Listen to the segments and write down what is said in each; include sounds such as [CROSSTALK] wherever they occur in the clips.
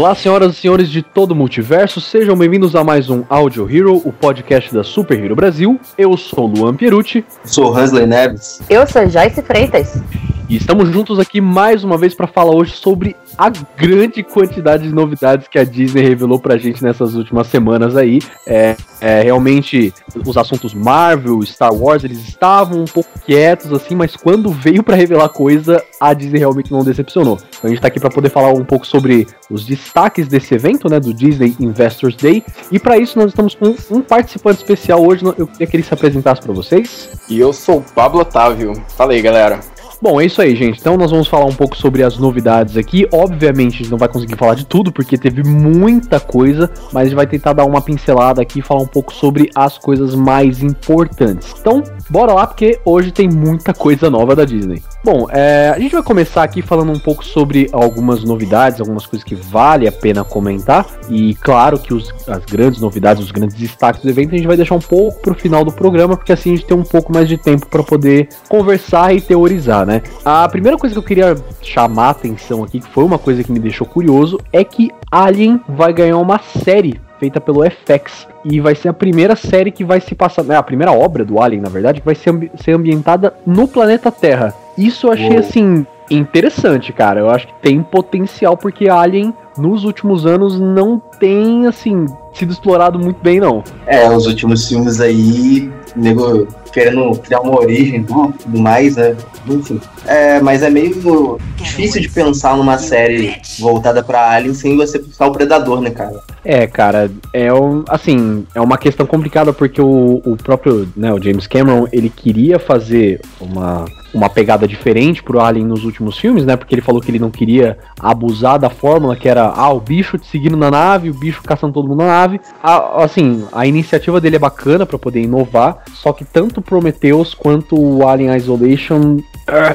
Olá, senhoras e senhores de todo o multiverso, sejam bem-vindos a mais um Audio Hero, o podcast da Super Hero Brasil. Eu sou Luan Pierucci. Sou Hansley Neves. Eu sou Joyce Freitas. E estamos juntos aqui mais uma vez para falar hoje sobre a grande quantidade de novidades que a Disney revelou pra gente nessas últimas semanas aí. É, é, realmente os assuntos Marvel, Star Wars, eles estavam um pouco quietos assim, mas quando veio para revelar coisa, a Disney realmente não decepcionou. Então a gente tá aqui para poder falar um pouco sobre os destaques desse evento, né, do Disney Investors Day. E para isso nós estamos com um participante especial hoje. Eu queria que ele se apresentasse para vocês. E eu sou o Pablo Otávio. Fala aí, galera. Bom, é isso aí, gente. Então nós vamos falar um pouco sobre as novidades aqui. Obviamente a gente não vai conseguir falar de tudo, porque teve muita coisa, mas a gente vai tentar dar uma pincelada aqui e falar um pouco sobre as coisas mais importantes. Então, bora lá, porque hoje tem muita coisa nova da Disney. Bom, é, a gente vai começar aqui falando um pouco sobre algumas novidades, algumas coisas que vale a pena comentar. E claro que os, as grandes novidades, os grandes destaques do evento, a gente vai deixar um pouco pro final do programa, porque assim a gente tem um pouco mais de tempo para poder conversar e teorizar, né? A primeira coisa que eu queria chamar a atenção aqui, que foi uma coisa que me deixou curioso, é que Alien vai ganhar uma série feita pelo FX. E vai ser a primeira série que vai se passar. É a primeira obra do Alien, na verdade, que vai ser, ambi ser ambientada no planeta Terra. Isso eu achei Uou. assim. Interessante, cara. Eu acho que tem potencial, porque Alien, nos últimos anos, não tem, assim, sido explorado muito bem, não. É, os últimos filmes aí, nego querendo criar uma origem e tudo mais, né? Enfim. É, mas é meio difícil de pensar numa série voltada para Alien sem você pensar o Predador, né, cara? É, cara, é um, assim, é uma questão complicada porque o, o próprio, né, o James Cameron, ele queria fazer uma uma pegada diferente pro Alien nos últimos filmes, né? Porque ele falou que ele não queria abusar da fórmula que era ah, o bicho te seguindo na nave, o bicho caçando todo mundo na nave. A, assim, a iniciativa dele é bacana para poder inovar, só que tanto Prometheus quanto o Alien Isolation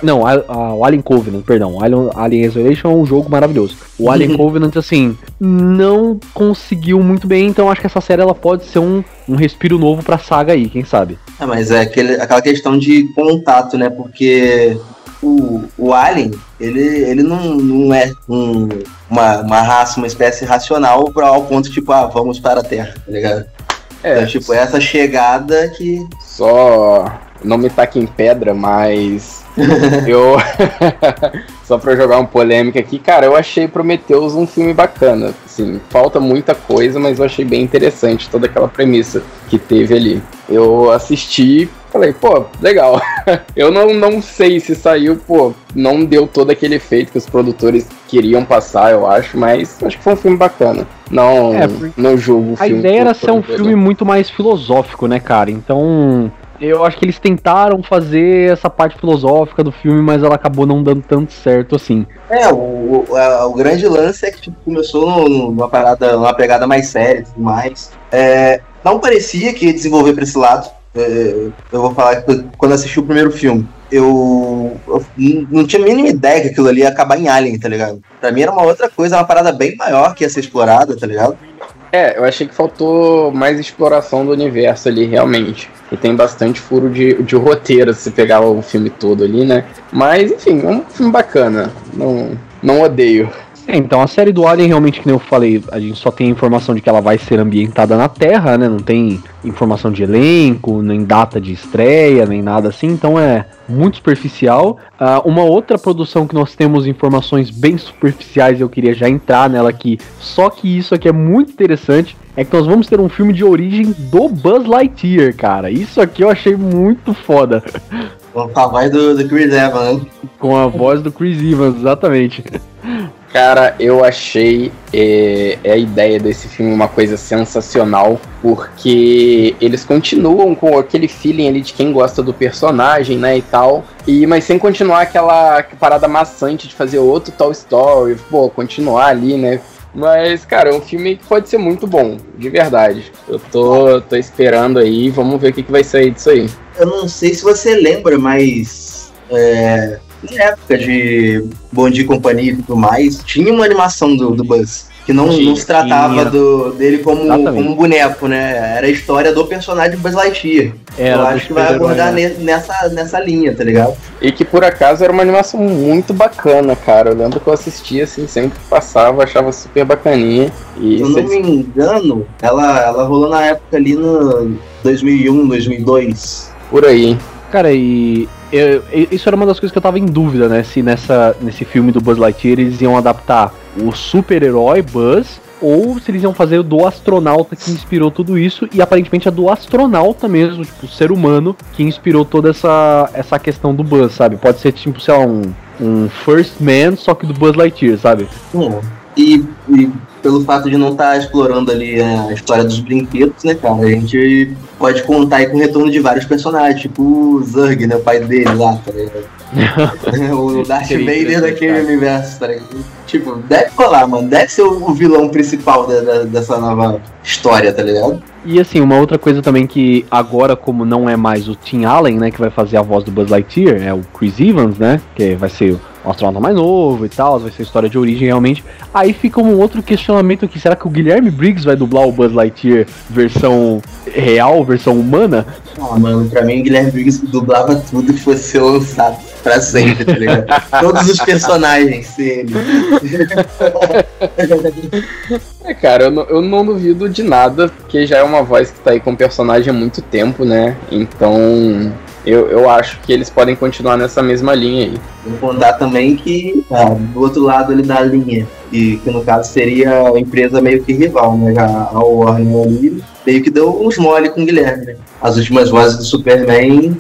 não, a, a, o Alien Covenant, perdão. Alien, Alien Isolation é um jogo maravilhoso. O [LAUGHS] Alien Covenant, assim, não conseguiu muito bem, então acho que essa série ela pode ser um, um respiro novo pra saga aí, quem sabe. É, mas é aquele, aquela questão de contato, né? Porque o, o Alien, ele, ele não, não é um, uma, uma raça, uma espécie racional pra, ao ponto, tipo, ah, vamos para a Terra, tá ligado? É, então, tipo, essa chegada que. Só não me taque em pedra, mas eu. [LAUGHS] Só pra jogar uma polêmica aqui, cara, eu achei Prometheus um filme bacana. Assim, falta muita coisa, mas eu achei bem interessante toda aquela premissa que teve ali. Eu assisti, falei, pô, legal. [LAUGHS] eu não, não sei se saiu, pô, não deu todo aquele efeito que os produtores queriam passar, eu acho, mas acho que foi um filme bacana. Não, é, não julgo o filme. A ideia era ser um filme muito mais filosófico, né, cara? Então, eu acho que eles tentaram fazer essa parte filosófica do filme, mas ela acabou não dando tanto certo assim. É, o, o, a, o grande lance é que tipo, começou numa parada, numa pegada mais séria e tudo mais. É, não parecia que ia desenvolver para esse lado. É, eu vou falar que quando assisti o primeiro filme, eu, eu, não tinha a mínima ideia que aquilo ali ia acabar em Alien, tá ligado? Pra mim era uma outra coisa, uma parada bem maior que ia ser explorada, tá ligado? É, eu achei que faltou mais exploração do universo ali, realmente. E tem bastante furo de, de roteiro se pegar o filme todo ali, né? Mas, enfim, é um filme bacana. Não, não odeio. É, então a série do Alien, realmente, que nem eu falei, a gente só tem informação de que ela vai ser ambientada na Terra, né? Não tem informação de elenco, nem data de estreia, nem nada assim, então é muito superficial. Uh, uma outra produção que nós temos informações bem superficiais, eu queria já entrar nela aqui, só que isso aqui é muito interessante, é que nós vamos ter um filme de origem do Buzz Lightyear, cara. Isso aqui eu achei muito foda. [LAUGHS] Com a voz do, do Chris Evans, né? Com a voz do Chris Evans, exatamente. Cara, eu achei é, a ideia desse filme uma coisa sensacional, porque eles continuam com aquele feeling ali de quem gosta do personagem, né, e tal, e mas sem continuar aquela parada maçante de fazer outro Toy Story, pô, continuar ali, né, Mas, cara, é um filme que pode ser muito bom, de verdade. Eu tô, tô esperando aí, vamos ver o que, que vai sair disso aí. Eu não sei se você lembra, mas. É, na época de Bom Dia e Companhia e tudo mais, tinha uma animação do, do Buzz. Que não, não se tratava do, dele como, como um boneco, né? Era a história do personagem Buzz Lightyear. Era Eu acho que vai abordar né? ne- nessa, nessa linha, tá ligado? E que por acaso era uma animação muito bacana, cara. Eu lembro que eu assistia assim, sempre que passava, achava super bacaninha. E Se eu não me engano, ela, ela rolou na época ali no 2001, 2002. por aí. Cara, e eu- isso era uma das coisas que eu tava em dúvida, né? Se nessa, nesse filme do Buzz Lightyear eles iam adaptar o super-herói Buzz ou se eles iam fazer o do astronauta que inspirou tudo isso e aparentemente é do astronauta mesmo, tipo, o ser humano que inspirou toda essa, essa questão do Buzz, sabe? Pode ser tipo, sei lá, um, um First Man, só que do Buzz Lightyear, sabe? Hum. E, e pelo fato de não estar explorando ali a história dos brinquedos, né, cara? A gente pode contar aí com o retorno de vários personagens, tipo o Zurg, né? O pai dele lá, tá ligado? [LAUGHS] o Darth Vader interessante, daquele universo, tá ligado? Tipo, deve rolar, mano. Deve ser o, o vilão principal da- da- dessa nova história, tá ligado? E assim, uma outra coisa também que agora, como não é mais o Tim Allen, né, que vai fazer a voz do Buzz Lightyear, é o Chris Evans, né, que vai ser o astronauta mais novo e tal, vai ser a história de origem realmente. Aí fica um outro questionamento aqui, será que o Guilherme Briggs vai dublar o Buzz Lightyear versão real, versão humana? Ah, mano, pra mim, Guilherme Briggs dublava tudo que fosse lançado pra sempre, tá ligado? [LAUGHS] Todos os personagens, ele. É, cara, eu não, eu não duvido de nada, porque já é uma voz que tá aí com o personagem há muito tempo, né? Então, eu, eu acho que eles podem continuar nessa mesma linha aí. Vou contar também que ah, do outro lado ali da linha, e que no caso seria a empresa meio que rival, né? Já a Warner ali, meio que deu uns mole com o Guilherme, né? As últimas vozes do Superman.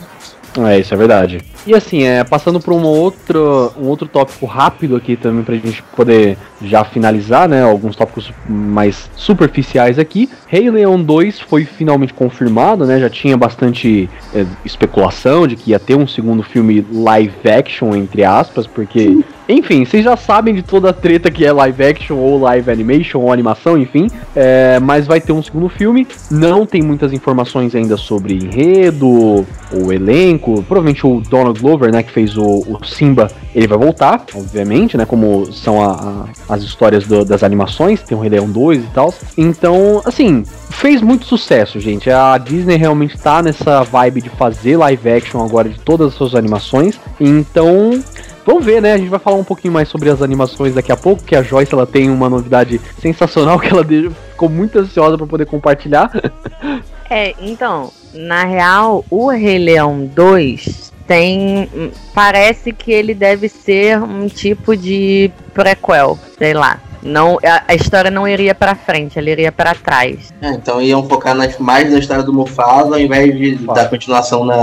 É, isso é verdade. E assim, é, passando para um outro, um outro tópico rápido aqui também pra gente poder já finalizar, né? Alguns tópicos mais superficiais aqui. Rei Leão 2 foi finalmente confirmado, né? Já tinha bastante é, especulação de que ia ter um segundo filme live action, entre aspas, porque. Enfim, vocês já sabem de toda a treta que é live action ou live animation ou animação, enfim. É, mas vai ter um segundo filme. Não tem muitas informações ainda sobre enredo, o elenco. Provavelmente o Donald Glover, né, que fez o, o Simba, ele vai voltar, obviamente, né? Como são a- a- as histórias do- das animações, tem o Rei Leão 2 e tal. Então, assim, fez muito sucesso, gente. A Disney realmente tá nessa vibe de fazer live action agora de todas as suas animações. Então, Vamos ver, né? A gente vai falar um pouquinho mais sobre as animações daqui a pouco, que a Joyce ela tem uma novidade sensacional [LAUGHS] que ela ficou muito ansiosa para poder compartilhar. É, então, na real, o Rei Leão 2 tem. Parece que ele deve ser um tipo de prequel, sei lá. Não, a, a história não iria pra frente, ela iria pra trás. É, então iam focar nas- mais na história do Mufasa ao invés de dar continuação na,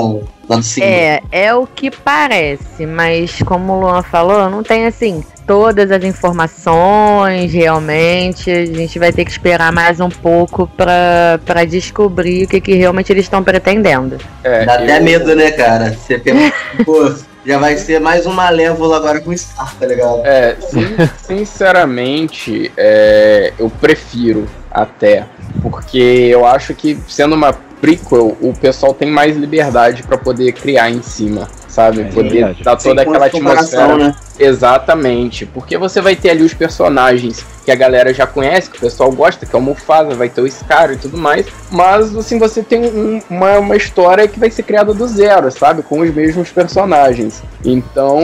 na do Simba. É, é o que parece, mas como o Luan falou, não tem assim todas as informações realmente. A gente vai ter que esperar mais um pouco pra, pra descobrir o que, que realmente eles estão pretendendo. É, Dá até eu- medo, né, cara? Você pensa, [LAUGHS] pô, já vai ser mais uma Malévola agora com Scar, tá ligado? É, sin- [LAUGHS] sinceramente, é, eu prefiro até, porque eu acho que sendo uma prequel, o pessoal tem mais liberdade pra poder criar em cima, sabe? É poder verdade. dar toda Sem aquela atmosfera. né? Exatamente, porque você vai ter ali os personagens que a galera já conhece, que o pessoal gosta, que é o Mufasa, vai ter o Scar e tudo mais, mas assim, você tem um- uma, uma história que vai ser criada do zero, sabe? Com os mesmos personagens. Então,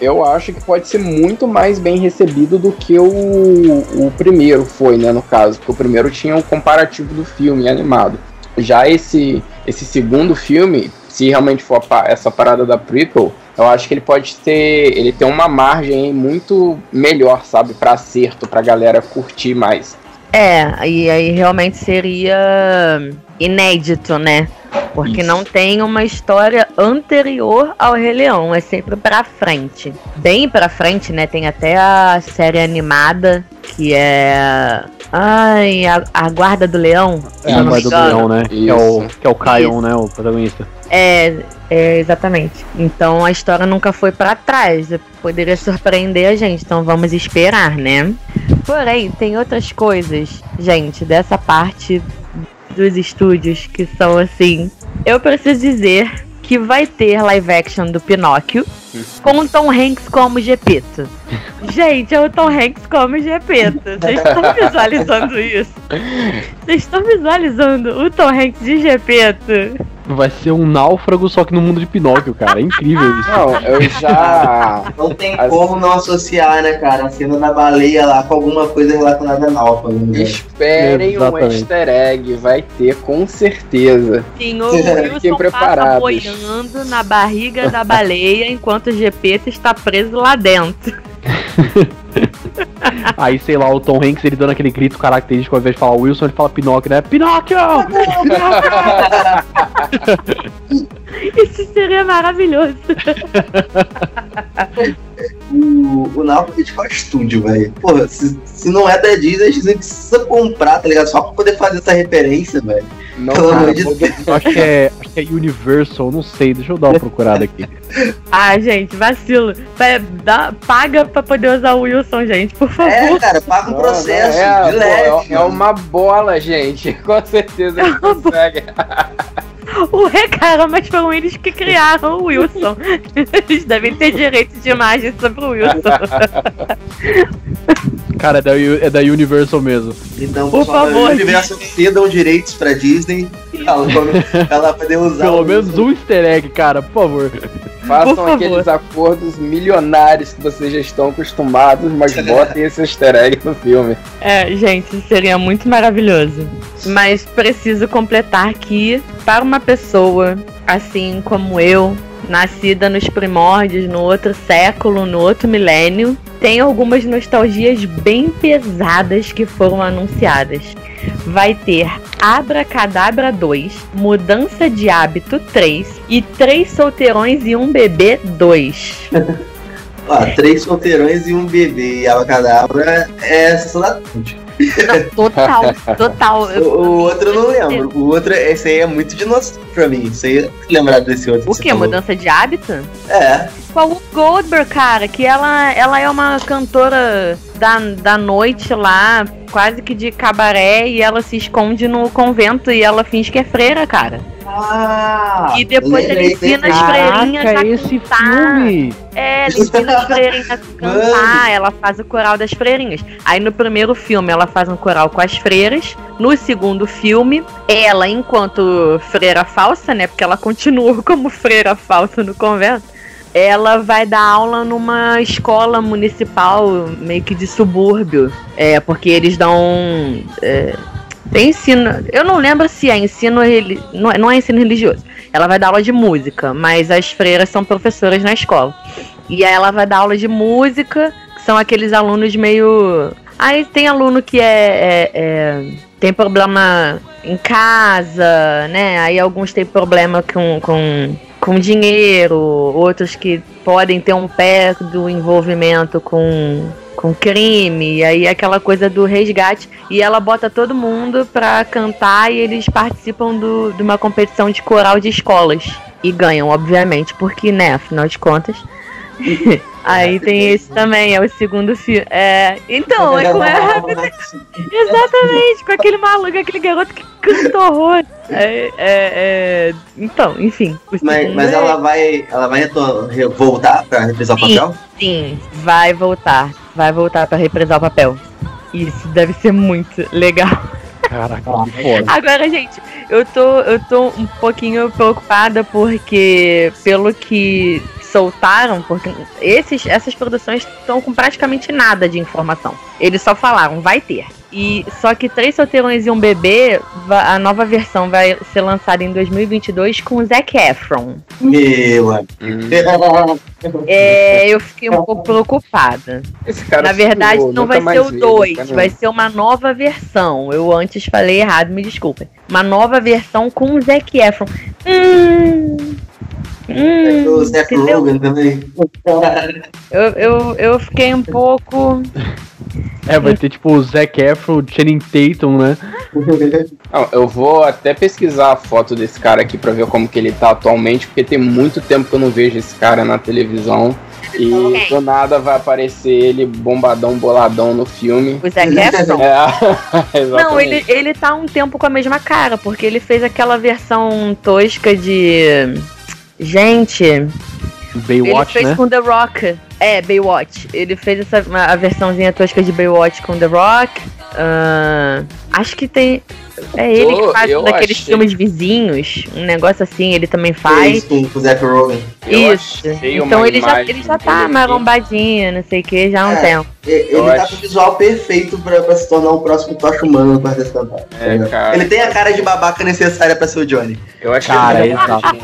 eu acho que pode ser muito mais bem recebido do que o, o primeiro foi, né, no caso, porque o primeiro tinha o comparativo do filme animado. Já esse, esse segundo filme, se realmente for pa- essa parada da prequel, eu acho que ele pode ter. Ele tem uma margem muito melhor, sabe? Pra acerto, pra galera curtir mais. É, e aí realmente seria inédito, né? Porque Isso. não tem uma história anterior ao Rei Leão, é sempre pra frente. Bem pra frente, né? Tem até a série animada, que é. Ai, a, a Guarda do Leão. É a Guarda do. Leão, né? Que é o, Isso. que é o Kion, né? O protagonista. É, é, exatamente. Então a história nunca foi pra trás. Poderia surpreender a gente, então vamos esperar, né? Porém, tem outras coisas, gente, dessa parte dos estúdios que são assim. Eu preciso dizer que vai ter live action do Pinóquio [LAUGHS] com o Tom Hanks como Gepeto. Gente, é o Tom Hanks como Gepeto. Vocês estão [LAUGHS] visualizando isso? Vocês estão visualizando o Tom Hanks de Gepeto? Vai ser um náufrago, só que no mundo de Pinóquio, cara. É incrível isso. Não, eu já. Não tem As- como não associar, né, cara? A cena da baleia lá com alguma coisa relacionada a náufrago. Né? Esperem um Exatamente. easter egg, vai ter com certeza. Sim, o Fiquem Wilson passa preparados. boiando na barriga da baleia enquanto o Gepeto está preso lá dentro. [LAUGHS] Aí, sei lá, o Tom Hanks, ele dando aquele grito característico, ao invés de falar Wilson, ele fala Pinóquio, né? Pinóquio! [LAUGHS] [LAUGHS] [LAUGHS] Isso seria maravilhoso. O, o é de qual estúdio, velho? Porra, se, se não é da Disney, a Disney precisa comprar, tá ligado? Só pra poder fazer essa referência, velho. Não, Pelo cara, amor de Eu acho que é, acho que é Universal, não sei, deixa eu dar uma procurada aqui. [LAUGHS] Ah, gente, vacilo. Vai- dá- paga pra poder usar o Wilson, gente, por favor. É, cara, paga um Não, processo não, é, de pô, leve. é, [LAUGHS] é uma bola, gente. Com certeza ele consegue. O é, cara, mas foram eles que criaram o Wilson. [LAUGHS] Eles devem ter direito de imagem sobre o Wilson. [LAUGHS] Cara, é da, U- é da Universal mesmo. Então, Por favor, o universo cedam direitos pra Disney [LAUGHS] ela, poder usar. Pelo menos um easter egg, cara, por favor. Façam Por favor. aqueles acordos milionários que vocês já estão acostumados, mas [LAUGHS] botem esse easter egg no filme. É, gente, seria muito maravilhoso. Mas preciso completar que, para uma pessoa assim como eu, nascida nos primórdios, no outro século, no outro milênio, tem algumas nostalgias bem pesadas que foram anunciadas. Vai ter Abracadabra 2, Mudança de Hábito 3 e Três Solteirões e um Bebê 2. Ó, [LAUGHS] três solteirões e um bebê. E a cadabra é sessão da. Não, total, total. O, o outro eu não lembro. O outro, esse aí é muito dinossauro pra mim. Você lembrar desse outro? O que? Mudança de hábito? É. Com a Whoopi Goldberg, cara, que ela, ela é uma cantora da, da noite lá, quase que de cabaré, e ela se esconde no convento e ela finge que é freira, cara. Ah! E depois ele ensina as freirinhas a [LAUGHS] cantar. filme! É, ela ensina as freirinhas a cantar, ela faz o coral das freirinhas. Aí no primeiro filme ela faz um coral com as freiras. No segundo filme, ela, enquanto freira falsa, né? Porque ela continua [LAUGHS] como freira falsa no convento. Ela vai dar aula numa escola municipal, meio que de subúrbio. É, porque eles dão. É, tem ensino. Eu não lembro se é ensino. Não é, não é ensino religioso. Ela vai dar aula de música, mas as freiras são professoras na escola. E aí ela vai dar aula de música, que são aqueles alunos meio. Aí tem aluno que é, é- é- tem problema em casa, né? Aí alguns têm problema com, com, com dinheiro, outros que podem ter um pé do envolvimento com, com crime, e aí aquela coisa do resgate. E ela bota todo mundo pra cantar e eles participam do, de uma competição de coral de escolas. E ganham, obviamente, porque, né, afinal de contas. [LAUGHS] Aí tem esse também, é o segundo filme. É, então, é com ela. [LAUGHS] Exatamente, com aquele maluco, aquele garoto que canta horror. É, é, é, então, enfim. Mas, mas é- ela vai, ela vai voltar pra reprisar o papel? Sim, vai voltar. Vai voltar pra reprisar o papel. Isso deve ser muito legal. Caraca, que foda. Agora, gente, eu tô, eu tô um pouquinho preocupada porque, pelo que soltaram, porque esses, essas produções estão com praticamente nada de informação. Eles só falaram, vai ter. E só que Três Solteirões e um Bebê, a nova versão vai ser lançada em 2022 com o Zac Efron. Meu amigo. [LAUGHS] É, eu fiquei um pouco preocupada. Esse cara Na verdade, não vai ser o vi, 2, nunca vai ser uma nova versão. Eu antes falei errado, me desculpem. Uma nova versão com o Zac Efron. Hum, hum, o Seth? Rogen também. eu, eu, eu fiquei um pouco. É, vai ter tipo o Zac Efron, Channing Tatum, né? [LAUGHS] Não, eu vou até pesquisar a foto desse cara aqui pra ver como que ele tá atualmente, porque tem muito tempo que eu não vejo esse cara na televisão. E Ok. do nada vai aparecer ele bombadão, boladão no filme. O Zac [LAUGHS] Efron? É. [LAUGHS] Não, ele, ele tá um tempo com a mesma cara, porque ele fez aquela versão tosca de. Gente, ele Baywatch, fez né? com The Rock. É, Baywatch. Ele fez essa a versãozinha tosca de Baywatch com The Rock. Ah, acho que tem. É ele que faz eu um daqueles achei- filmes vizinhos. Um negócio assim, ele também faz. Fez com o Zac Rogen. Eu Isso. Então ele já, ele já tá marombadinho, não sei o que, já há um É. tempo. Ele Eu tá acho- com o visual perfeito pra, pra se tornar o próximo Tocha Humano no Quarteto Fantástico. É, cara. Ele tem a cara de babaca necessária pra ser o Johnny. Eu acho Cara, que exato.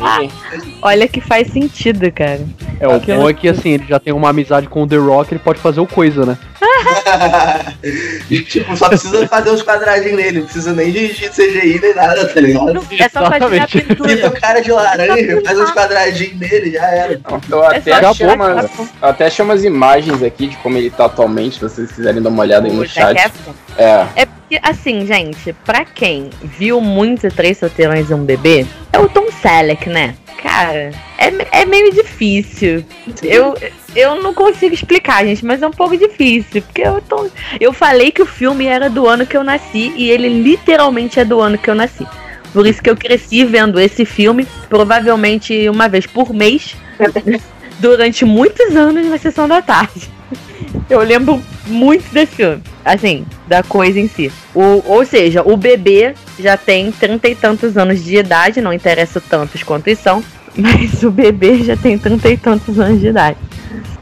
Olha que faz sentido, cara. É, o bom é que assim, ele já tem uma amizade com o The Rock, ele pode fazer o coisa, né? [LAUGHS] e, tipo, só precisa fazer uns quadradinhos nele, não precisa nem de, CGI nem nada, tá ligado? Não- é só fazer a. Pinta o pintura. cara de laranja, faz uns quadradinhos nele, já era. Eu É até, achei umas, aquela- eu até achei umas imagens aqui de como ele tá atualmente, se vocês quiserem dar uma olhada aí no chat. É, É porque, assim, gente, pra quem viu muito Três Solteirões e um Bebê, é o Tom Selleck, né? Cara, é, é meio difícil. Eu, eu não consigo explicar, gente, mas é um pouco difícil. Porque eu, tô, eu falei que o filme era do ano que eu nasci e ele literalmente é do ano que eu nasci. Por isso que eu cresci vendo esse filme, provavelmente uma vez por mês, [LAUGHS] durante muitos anos na sessão da tarde. [LAUGHS] Eu lembro muito desse filme. Assim, da coisa em si. O, ou seja, o bebê já tem trinta e tantos anos de idade, não interessa tantos quantos são, [LAUGHS] mas o bebê já tem trinta e tantos anos de idade.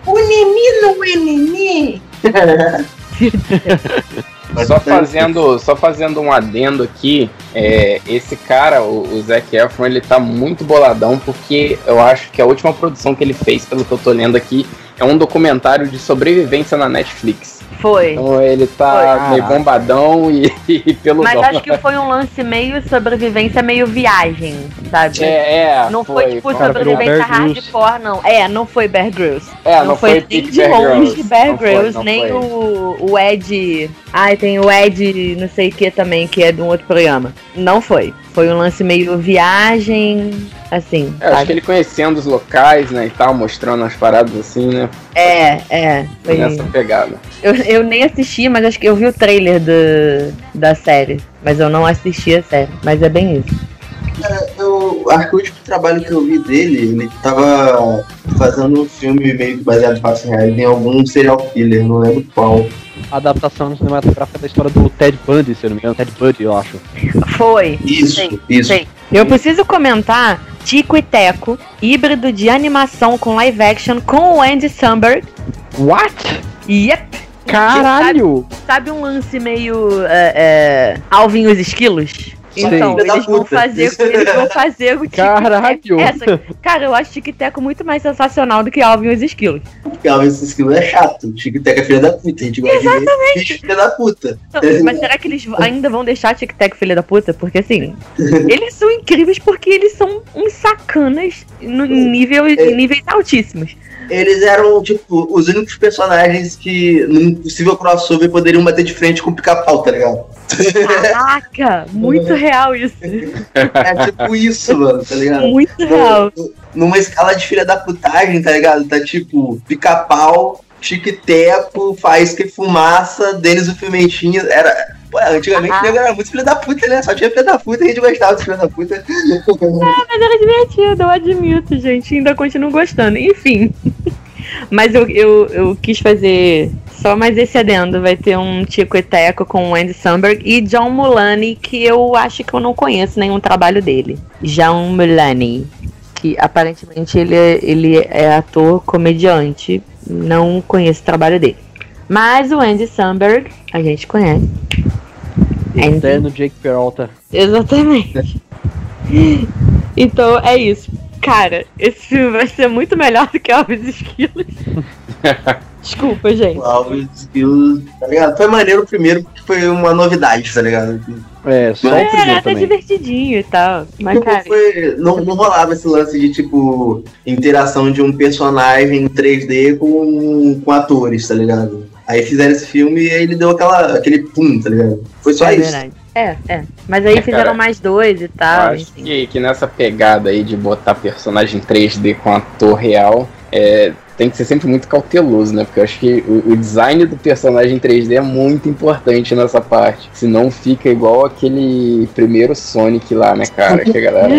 O Nini não é Nini. [LAUGHS] só fazendo, só fazendo um adendo aqui, é, esse cara, o, o Zac Efron, ele tá muito boladão porque eu acho que a última produção que ele fez, pelo que eu tô lendo aqui, é um documentário de sobrevivência na Netflix. Foi. Então ele tá Foi. meio bombadão e, [LAUGHS] e pelo Mas acho que foi um lance meio sobrevivência, meio viagem, sabe? É, é, Não foi, tipo cara, sobrevivência Bear Grylls. hardcore, não. É, não foi Bear Grylls. é, não, não, foi, nem Pique de Bear longe Grylls. Bear Não foi, Grylls, não nem foi. o, o Ed. Ai, tem o Ed, não sei o que também, que é de um outro programa. Não foi. Foi um lance meio viagem, assim. É, acho que ele conhecendo os locais, né, e tal, mostrando as paradas assim, né, É, é. Foi... nessa pegada. Eu, eu nem assisti, mas acho que eu vi o trailer do, da série. Mas eu não assisti a série. Mas é bem isso. Eu acho que o último trabalho que eu vi dele, ele tava fazendo um filme meio que baseado em fatos reais em algum serial killer, não lembro qual. A adaptação cinematográfica da história do Ted Bundy, se eu não me engano. Ted Bundy, eu acho. Foi. Isso, Sei, isso. sei. Eu preciso comentar Tico e Teco, híbrido de animação com live action com o Andy Samberg. What? Yep. Caralho! Sabe um lance meio é, é, Alvin e os esquilos? Então, da eles vão fazer, eles vão fazer o e Caralho! Essa, cara, eu acho Tico e Teco muito mais sensacional do que Alvin e os esquilos. Porque a esse esquilo é chato. Chico Teca é filha da puta. A gente gosta de ver filha da puta. Então, Mas será que eles ainda vão deixar Tic Tac filha da puta? Porque assim, [LAUGHS] eles são incríveis porque eles são uns sacanas no em nível, em níveis altíssimos. Eles eram, tipo, os únicos personagens que, num possível crossover, poderiam bater de frente com o pica-pau, tá ligado? Caraca, muito real isso. É tipo isso, mano, tá ligado? Muito real. Numa escala de filha da putagem, tá ligado? Tá tipo, pica-pau, chiquiteco, faísca e fumaça, Denis o Pimentinha. Era. Pô, antigamente Ah. era muito filha da puta, né? Só tinha filha da puta e a gente gostava de filha da puta. Mas era divertido, eu admito, gente. Ainda continuo gostando. Enfim. [LAUGHS] Mas eu, eu, eu quis fazer só mais esse adendo. Vai ter um Tico e Teco com o Andy Samberg e John Mulaney, que eu acho que eu não conheço nenhum trabalho dele. John Mulaney. Que aparentemente ele é, ele é ator comediante. Não conheço o trabalho dele. Mas o Andy Samberg, a gente conhece. Andy Até no Jake Peralta. Exatamente. [LAUGHS] Então é isso. Cara, esse filme vai ser muito melhor do que Alves e Esquilos. [LAUGHS] Desculpa, gente. O Alves Esquilos, tá ligado? Foi maneiro o primeiro porque foi uma novidade, tá ligado? É, só o É, primeiro era até também. divertidinho e tal. Mas, Tipo, cara, foi- não, não rolava esse lance de, tipo, interação de um personagem em 3D com, com atores, tá ligado? Aí fizeram esse filme e aí ele deu aquela, aquele pum, tá ligado? Foi só é isso. verdade. É, é. Mas aí É, fizeram cara, mais dois e Eu tal. acho enfim. que, que nessa pegada aí de botar personagem 3D com ator real, é, tem que ser sempre muito cauteloso, né? Porque eu acho que o, o, design do personagem 3D é muito importante nessa parte. Senão fica igual aquele primeiro Sonic lá, né, cara? Que a galera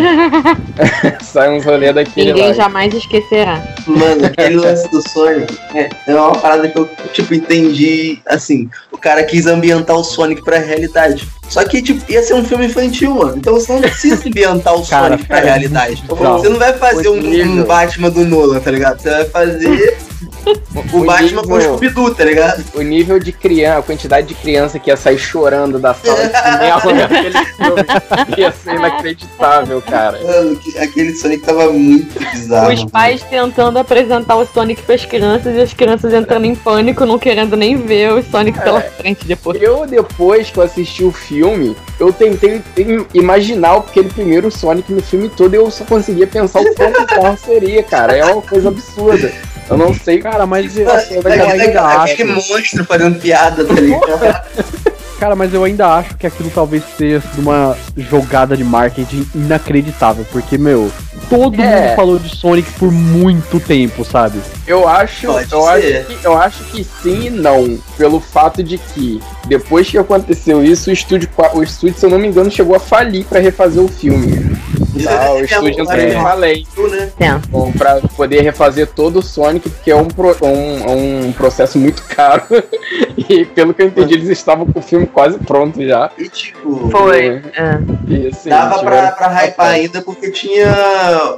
[LAUGHS] sai uns rolê daquele Ninguém lá. jamais esquecerá. Mano, aquele lance do Sonic é, é uma parada que eu, tipo, entendi. Assim, cara quis ambientar o Sonic pra realidade. Só que, tipo, ia ser um filme infantil, mano. Então você não precisa [LAUGHS] ambientar o Cara, Sonic pra cara, realidade. bizarro. Você não vai fazer um, um Batman do Nolan, tá ligado? Você vai fazer [LAUGHS] o, O Batman com o nível- Scooby-Doo, tá ligado? O nível de criança, a quantidade de criança que ia sair chorando da sala de cinema naquele filme ia ser inacreditável, cara. Mano, que- aquele Sonic tava muito bizarro. Os pais tentando apresentar o Sonic pras crianças e as crianças entrando em pânico, não querendo nem ver o Sonic pela frente depois. Eu, depois que eu assisti o filme, eu tentei im- imaginar aquele primeiro Sonic no filme todo e eu só conseguia pensar o quão bizarro seria, cara. É uma coisa absurda. Eu não sei. Cara, mas eu, Aquele, eu ainda acho. aquele monstro fazendo piada, tá ligado? [LAUGHS] Cara, mas eu ainda acho que aquilo talvez tenha sido uma jogada de marketing inacreditável. Porque, meu, todo É. mundo falou de Sonic por muito tempo, sabe? Eu acho, Pode eu ser. acho, que, eu acho que sim e não. Pelo fato de que, depois que aconteceu isso, o estúdio, o estúdio, se eu não me engano, chegou a falir pra refazer o filme. Tá, o [LAUGHS] estúdio entrou em é, falência. né? Bom, pra poder refazer todo o Sonic, porque é um, pro- um, um processo muito caro. [LAUGHS] e pelo que eu entendi, eles estavam com o filme quase pronto já. E tipo, Foi. É. E, assim, dava pra, pra hypar ainda porque tinha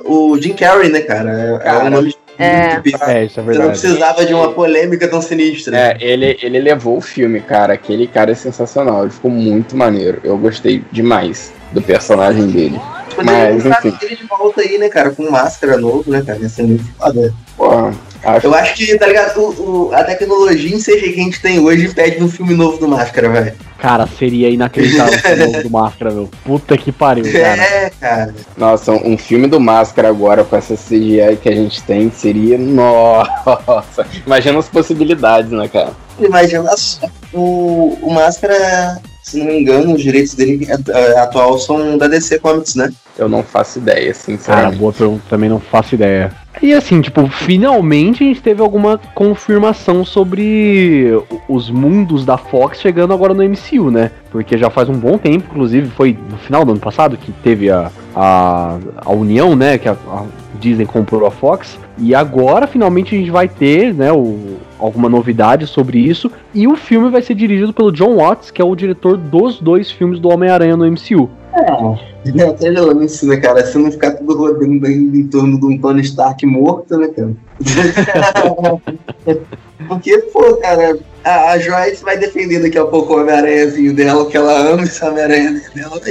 o Jim Carrey, né, cara? É Cara, um nome é. É, isso é Você não verdade. precisava de uma polêmica tão sinistra. É, ele, ele levou o filme, cara. Aquele cara é sensacional. Ele ficou muito maneiro. Eu gostei demais do personagem dele. Poderia Mas, colocar enfim. ele de volta aí, né, cara? Com máscara novo, né, cara? Ia ser muito foda. Porra, acho Eu acho que, tá ligado? O, o- a tecnologia em CG que a gente tem hoje pede um filme novo do Máscara, velho. Cara, seria inacreditável esse [LAUGHS] novo do Máscara, meu. Puta que pariu, cara. É, cara. Nossa, um filme do Máscara agora com essa CGI que a gente tem seria. Nossa! Imagina as possibilidades, né, cara? Imagina só. O, o Máscara, se não me engano, os direitos dele é, atual são da DC Comics, né? Eu não faço ideia, Cara, sinceramente. boa pergunta, também não faço ideia. E assim, tipo, finalmente a gente teve alguma confirmação sobre os mundos da Fox chegando agora no MCU, né? Porque já faz um bom tempo, inclusive foi no final do ano passado que teve a, a, a união, né? Que a, a Disney comprou a Fox. E agora finalmente a gente vai ter, né? O, alguma novidade sobre isso. E o filme vai ser dirigido pelo John Watts, que é o diretor dos dois filmes do Homem-Aranha no MCU. É, [LAUGHS] até já me ensina, cara, se não ficar tudo rodando em torno de um Tony Stark morto, né, cara? [LAUGHS] Porque, pô, cara, a, a Joyce vai defender daqui a pouco o Homem-Aranhazinho dela, que ela ama esse Homem-Aranha dela, tá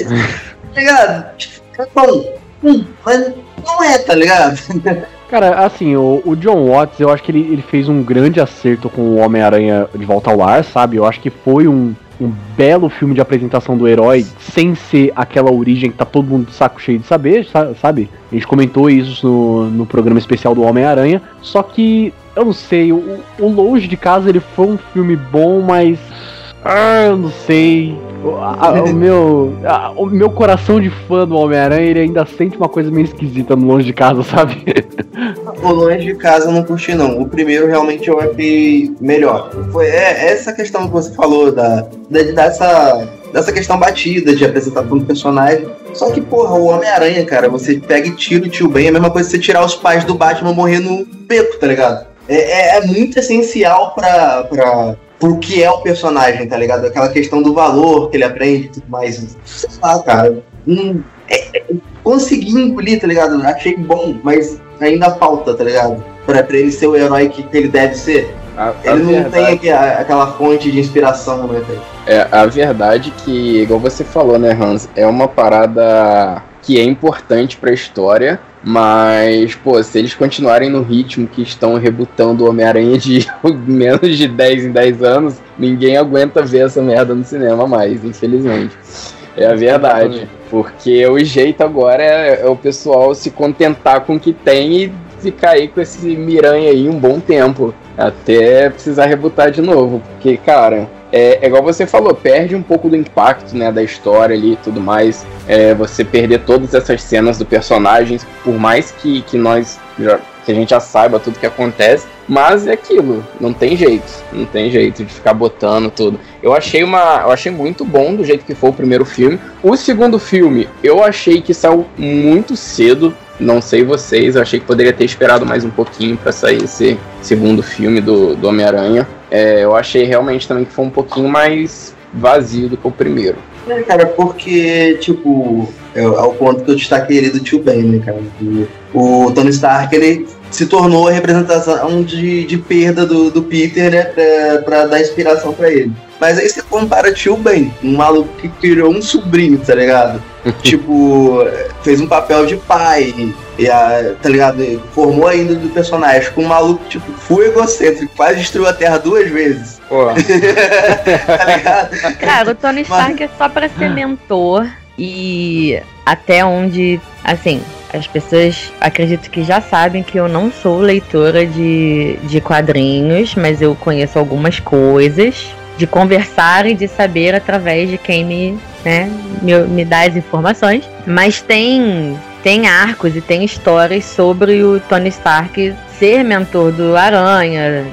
ligado? [LAUGHS] Bom, hum, mas não é, tá ligado? Cara, assim, o, o John Watts, eu acho que ele, ele fez um grande acerto com o Homem-Aranha de Volta ao Lar, sabe? Eu acho que foi um, um belo filme de apresentação do herói, sem ser aquela origem que tá todo mundo de saco cheio de saber, sa- sabe? A gente comentou isso no, no programa especial do Homem-Aranha, só que, eu não sei, o, o Longe de Casa ele foi um filme bom, mas. Ah, eu não sei. O, meu, a- o meu coração de fã do Homem-Aranha, ele ainda sente uma coisa meio esquisita no Longe de Casa, [LAUGHS] sabe? O Longe de Casa eu não curti, não. O primeiro realmente eu achei melhor. Foi é, essa questão que você falou, da, da, dessa, dessa questão batida de apresentação do personagem. Só que, porra, o Homem-Aranha, cara, você pega e tira o tio Ben, é a mesma coisa que você tirar os pais do Batman morrer no beco, tá ligado? É, é, é muito essencial pra, pra, pro que é o personagem, tá ligado? Aquela questão do valor que ele aprende e tudo mais. Sei lá, cara. Hum, é- é- consegui engolir, tá ligado? Achei bom, mas ainda falta, tá ligado? Pra, pra ele ser o herói que, que ele deve ser. A, a Ele não verdade- tem aquela fonte de inspiração, né, velho? É, a verdade que, igual você falou, né, Hans, é uma parada que é importante pra história, mas, pô, se eles continuarem no ritmo que estão rebutando o Homem-Aranha de [LAUGHS] menos de 10 em 10 anos, ninguém aguenta ver essa merda no cinema mais, infelizmente. É a verdade. Porque o jeito agora é, é o pessoal se contentar com o que tem e ficar aí com esse miranha aí um bom tempo. Até precisar rebutar de novo. Porque, cara, é, é igual você falou, perde um pouco do impacto, né, da história ali e tudo mais. É, você perder todas essas cenas do personagem, por mais que, que nós já que a gente já saiba tudo que acontece. Mas é aquilo, não tem jeito, não tem jeito de ficar botando tudo. Eu achei uma, eu achei muito bom do jeito que foi o primeiro filme. O segundo filme, eu achei que saiu muito cedo. Não sei vocês, eu achei que poderia ter esperado mais um pouquinho para sair esse segundo filme do, do Homem-Aranha. É, eu achei realmente também que foi um pouquinho mais vazio do que o primeiro. É, cara, porque, tipo, é, é o ponto que eu destaquei ali do tio Ben, né, cara? O Tony Stark, ele se tornou a representação de, de perda do, do Peter, né, pra, pra dar inspiração para ele. Mas aí você compara tio Ben, um maluco que criou um sobrinho, tá ligado? [LAUGHS] tipo, fez um papel de pai, e a, tá ligado? Formou ainda do personagem com um maluco, tipo, full egocêntrico, quase destruiu a Terra duas vezes. Pô. [LAUGHS] tá ligado? Cara, o Tony Stark é só pra ser mentor e até onde, assim, as pessoas acredito que já sabem que eu não sou leitora de, de quadrinhos, mas eu conheço algumas coisas de conversar e de saber através de quem me, né, me, me dá as informações. Mas tem, tem arcos e tem histórias sobre o Tony Stark ser mentor do Aranha,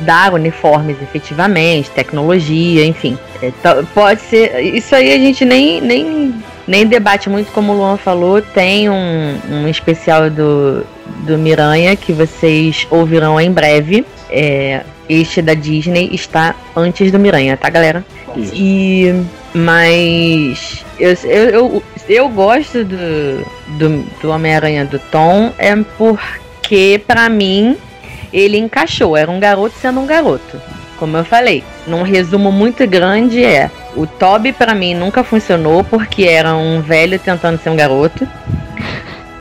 dar uniformes efetivamente, tecnologia, enfim. É, pode ser. Isso aí a gente nem, nem, nem debate muito, como o Luan falou. Tem um, um especial do, do Miranha que vocês ouvirão em breve. É, este da Disney está antes do Miranha, tá, galera? Isso. E. Mas. Eu, eu, eu, eu gosto do, do, do Homem-Aranha do Tom é porque, para mim, ele encaixou. Era um garoto sendo um garoto. Como eu falei, num resumo muito grande é: o Toby para mim nunca funcionou porque era um velho tentando ser um garoto.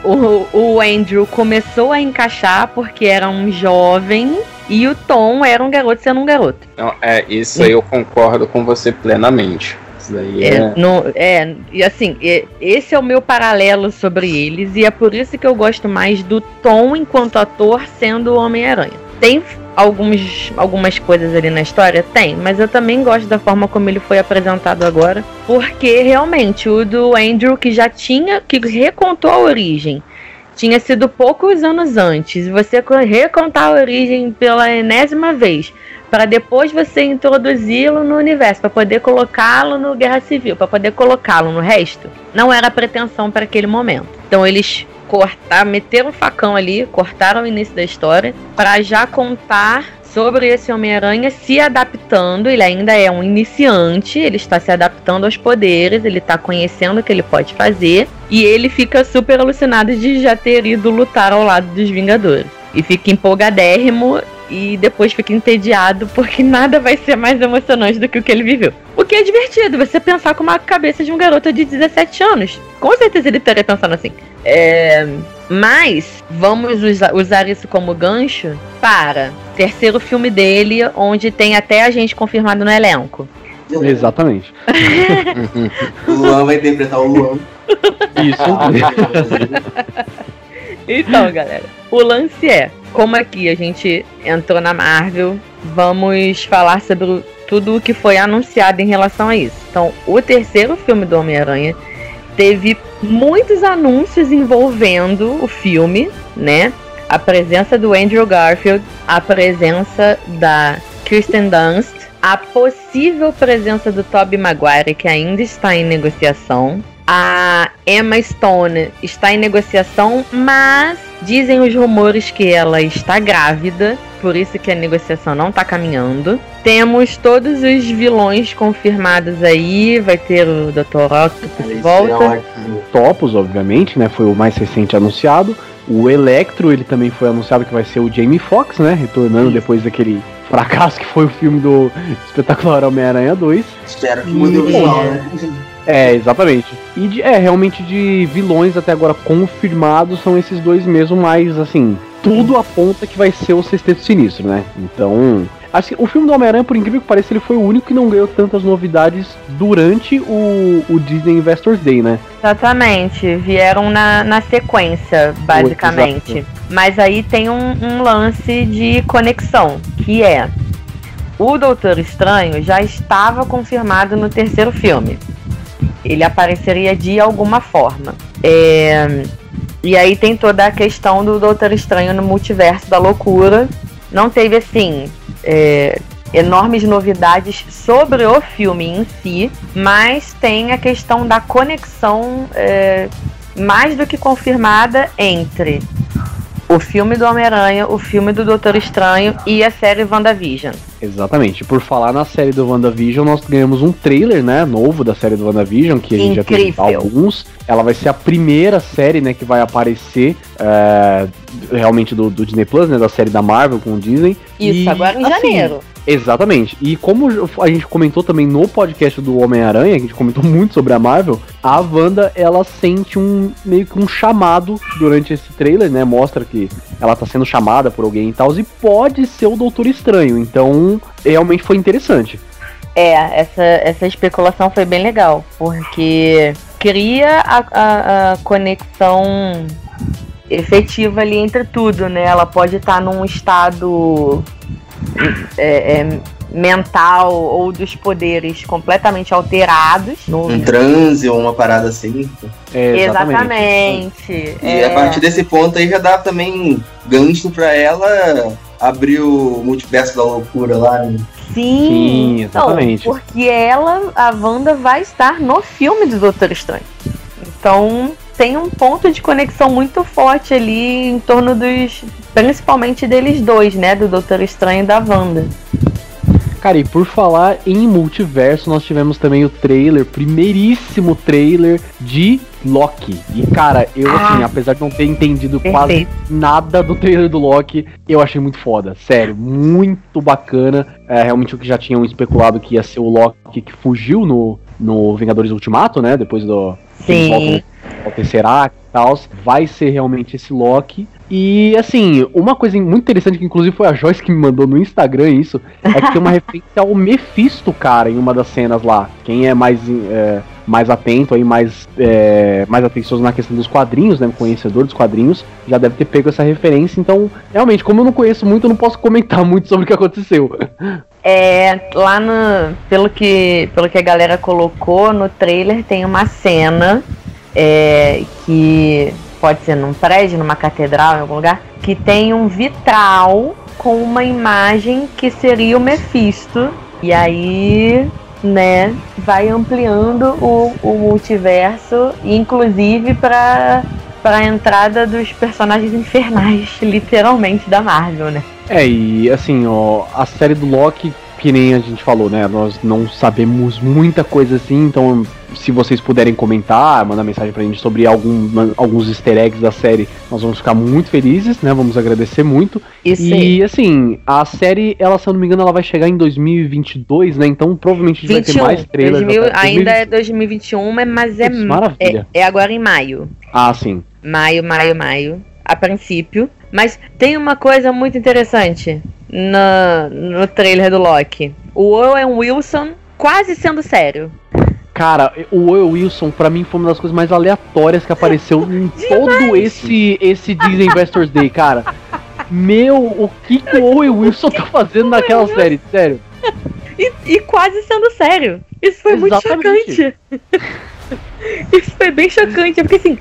O, o Andrew começou a encaixar porque era um jovem e o Tom era um garoto sendo um garoto. Não, é, isso aí eu concordo com você plenamente. Isso daí é, é... No, é e assim, é, esse é o meu paralelo sobre eles, e é por isso que eu gosto mais do Tom enquanto ator sendo o Homem-Aranha. Tem alguns, algumas coisas ali na história? Tem, mas eu também gosto da forma como ele foi apresentado agora, porque realmente o do Andrew, que já tinha, que recontou a origem tinha sido poucos anos antes, você recontar a origem pela enésima vez, para depois você introduzi-lo no universo, para poder colocá-lo no Guerra Civil, para poder colocá-lo no resto, não era pretensão para aquele momento. Então eles cortaram, meteram o facão ali, cortaram o início da história, para já contar sobre esse Homem-Aranha se adaptando. Ele ainda é um iniciante, ele está se adaptando aos poderes, ele está conhecendo o que ele pode fazer. E ele fica super alucinado de já ter ido lutar ao lado dos Vingadores. E fica empolgadérrimo e depois fica entediado porque nada vai ser mais emocionante do que o que ele viveu. O que é divertido, você pensar com uma cabeça de um garoto de 17 anos. Com certeza ele estaria pensando assim. É... Mas vamos usar isso como gancho para terceiro filme dele, onde tem até a gente confirmado no elenco. Exatamente. o [LAUGHS] Luan vai interpretar o Luan. Isso. [LAUGHS] então, galera, o lance é, como aqui a gente entrou na Marvel, vamos falar sobre tudo o que foi anunciado em relação a isso. Então, o terceiro filme do Homem-Aranha teve muitos anúncios envolvendo o filme, né? A presença do Andrew Garfield, a presença da Kristen Dunst, a possível presença do Tobey Maguire, que ainda está em negociação. A Emma Stone está em negociação, mas dizem os rumores que ela está grávida, por isso que a negociação não está caminhando. Temos todos os vilões confirmados aí, vai ter o Dr. Octopus de volta. Topos, obviamente, né? Foi o mais recente anunciado. O Electro, ele também foi anunciado que vai ser o Jamie Foxx, né? Retornando depois daquele fracasso que foi o filme do [LAUGHS] Espetacular Homem-Aranha 2. Espero que mude o visual, né? [LAUGHS] É, exatamente. E de, é, realmente de vilões até agora confirmados são esses dois mesmo, mas assim, tudo aponta que vai ser o Sexteto Sinistro, né? Então, Assim, o filme do Homem-Aranha, por incrível que pareça, ele foi o único que não ganhou tantas novidades durante o, o Disney Investors Day, né? Exatamente, vieram na, na sequência, basicamente. Mas aí tem um, um lance de conexão, que é o Doutor Estranho já estava confirmado no terceiro filme. Ele apareceria de alguma forma. É... E aí tem toda a questão do Doutor Estranho no multiverso da loucura. Não teve assim. É, enormes novidades sobre o filme em si, mas tem a questão da conexão é, mais do que confirmada entre o filme do Homem-Aranha, o filme do Doutor Estranho e a série WandaVision. Exatamente. Por falar na série do WandaVision, nós ganhamos um trailer, né, novo da série do WandaVision, que a gente Incrível. já teve alguns. Ela vai ser a primeira série, né, que vai aparecer é, realmente do, do Disney Plus, né, da série da Marvel com o Disney. Isso, E, agora em assim, janeiro. Exatamente. E como a gente comentou também no podcast do Homem-Aranha, que a gente comentou [LAUGHS] muito sobre a Marvel, a Wanda, ela sente um meio que um chamado durante esse trailer, né? Mostra que ela tá sendo chamada por alguém e tal, e pode ser o Doutor Estranho. Então, realmente foi interessante. É, essa, essa especulação foi bem legal, porque cria a, a, a conexão efetiva ali entre tudo, né? Ela pode estar num estado é, é, mental ou dos poderes completamente alterados. No... Um transe ou uma parada assim. É, Exatamente. E é. a partir desse ponto aí já dá também gancho pra ela abrir o multiverso da loucura lá. Né? Sim, Sim, exatamente. Não, porque ela, a Wanda, vai estar no filme do Doutor Estranho. Então tem um ponto de conexão muito forte ali em torno dos. Principalmente deles dois, né? Do Doutor Estranho e da Wanda. Cara, e por falar em multiverso, nós tivemos também o trailer, primeiríssimo trailer de Loki. E cara, eu assim, Ah. apesar de não ter entendido quase Perfeito. nada do trailer do Loki, eu achei muito foda. Sério, muito bacana. É realmente o que já tinham especulado que ia ser o Loki que fugiu no, no Vingadores Ultimato, né? Depois do. Sim. Tesseract e tal. Vai ser realmente esse Loki. E assim, uma coisa muito interessante que inclusive foi a Joyce que me mandou no Instagram isso, é que tem uma [LAUGHS] referência ao Mephisto, cara, em uma das cenas lá. Quem é mais, é, mais atento aí, mais, é, mais atencioso na questão dos quadrinhos, né? Conhecedor dos quadrinhos, já deve ter pego essa referência. Então, realmente, como eu não conheço muito, eu não posso comentar [LAUGHS] muito sobre o que aconteceu. É, lá no. Pelo que, pelo que a galera colocou no trailer, tem uma cena é, que pode ser num prédio, numa catedral, em algum lugar, que tem um vitral com uma imagem que seria o Mephisto. E aí, né, vai ampliando o, o multiverso, inclusive para para a entrada dos personagens infernais, [LAUGHS] literalmente, da Marvel, né? É, e assim, ó, a série do Loki, que nem a gente falou, né? Nós não sabemos muita coisa assim, então se vocês puderem comentar, mandar mensagem pra gente sobre algum, alguns easter eggs da série, nós vamos ficar muito felizes, né? Vamos agradecer muito. Isso e assim, a série, ela, se eu não me engano, ela vai chegar em 2022, né? Então provavelmente a gente vai ter 21. mais trailers. 2000 até- ainda é 2021, mas é, Putz, maravilha. é, é agora em maio. Ah, sim. Maio, maio, maio. A princípio. Mas tem uma coisa muito interessante no, no trailer do Loki. O Owen Wilson quase sendo sério. Cara, o Owen Wilson, pra mim, foi uma das coisas mais aleatórias que apareceu em [LAUGHS] todo esse, esse Disney Investors Day, cara. Meu, o que, que o Owen Wilson tá fazendo naquela série? Sério. E, e quase sendo sério. Isso foi muito Exatamente. chocante. [LAUGHS] Isso foi bem chocante. Porque assim,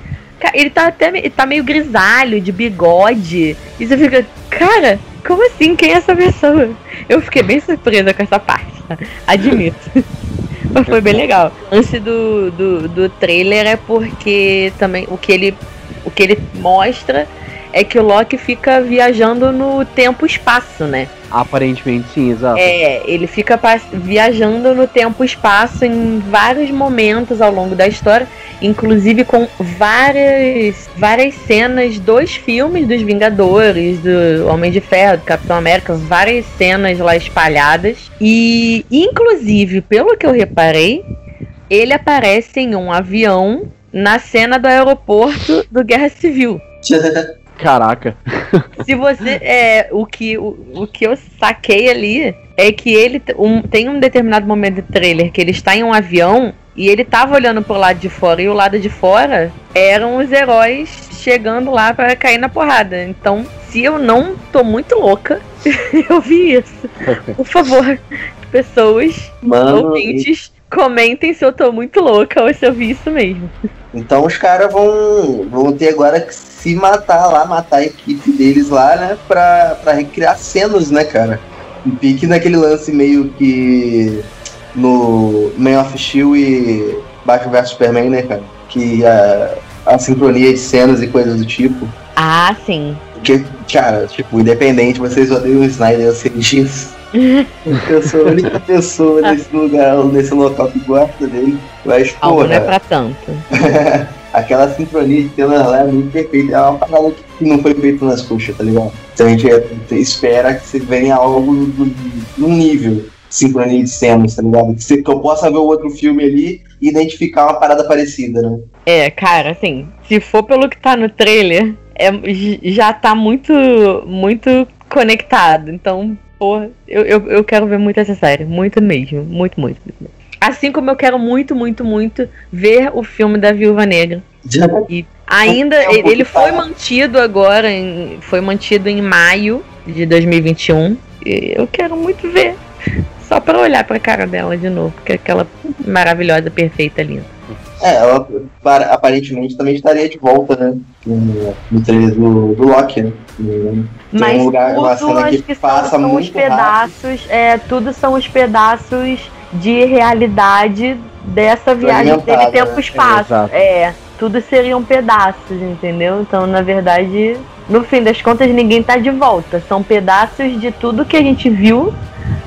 ele tá até ele tá meio grisalho, de bigode. E você fica, cara, como assim? Quem é essa pessoa? Eu fiquei bem surpresa com essa parte, tá? admito. [LAUGHS] Mas foi bem legal. Lance do, do, do trailer é porque também o que ele o que ele mostra é que o Loki fica viajando no tempo e espaço, né? Aparentemente, sim, exato. É, ele fica viajando no tempo e espaço em vários momentos ao longo da história, inclusive com várias, várias cenas dos filmes dos Vingadores, do Homem de Ferro, do Capitão América, várias cenas lá espalhadas. E, inclusive, pelo que eu reparei, ele aparece em um avião na cena do aeroporto do Guerra Civil. [LAUGHS] Caraca. Se você. É, o, que, o, o que eu saquei ali é que ele um- tem um determinado momento do trailer que ele está em um avião e ele tava olhando pro lado de fora e o lado de fora eram os heróis chegando lá para cair na porrada. Então, se eu não tô muito louca, [LAUGHS] eu vi isso. Por favor, pessoas, Mano, ouvintes, comentem se eu tô muito louca ou se eu vi isso mesmo. Então os caras vão, vão ter agora que se matar lá, matar a equipe deles lá, né? Pra, pra recriar cenas, né, cara? Um pique naquele lance meio que no Man of Steel e Batman vs Superman, né, cara? Que a, a sincronia de cenas e coisas do tipo. Ah, sim. Porque, cara, tipo, independente, vocês odeiam o Snyder, eu sei disso. Eu sou a única pessoa nesse lugar, nesse local que gosta dele. Mas, Algo porra, não é pra tanto. [LAUGHS] aquela sincronia de cenas lá é muito perfeita. É uma parada que não foi feita nas coxas, tá ligado? Então a gente espera que se venha algo do, do, do nível de sincronia de cenas, tá ligado? Que, se- que eu possa ver o outro filme ali e identificar uma parada parecida, né? É, cara, assim, se for pelo que tá no trailer, é, já tá muito, muito conectado. Então, porra, eu, eu, eu quero ver muito essa série. Muito mesmo. Muito, muito, muito. Assim como eu quero muito, muito, muito ver o filme da Viúva Negra. E ainda, É ele foi mantido agora, em, foi mantido em maio de 2021. E eu quero muito ver. Só pra olhar pra cara dela de novo, que é aquela maravilhosa, perfeita, linda. É, ela para- aparentemente também estaria de volta, né? No, no trailer do, do Loki, né? Tem Mas um lugar, uma cena acho que que passa são, são os muito pedaços, é, tudo são os pedaços de realidade dessa viagem dele né? tempo-espaço. É. É, tudo seriam pedaços, entendeu? Então, na verdade, no fim das contas, ninguém tá de volta. São pedaços de tudo que a gente viu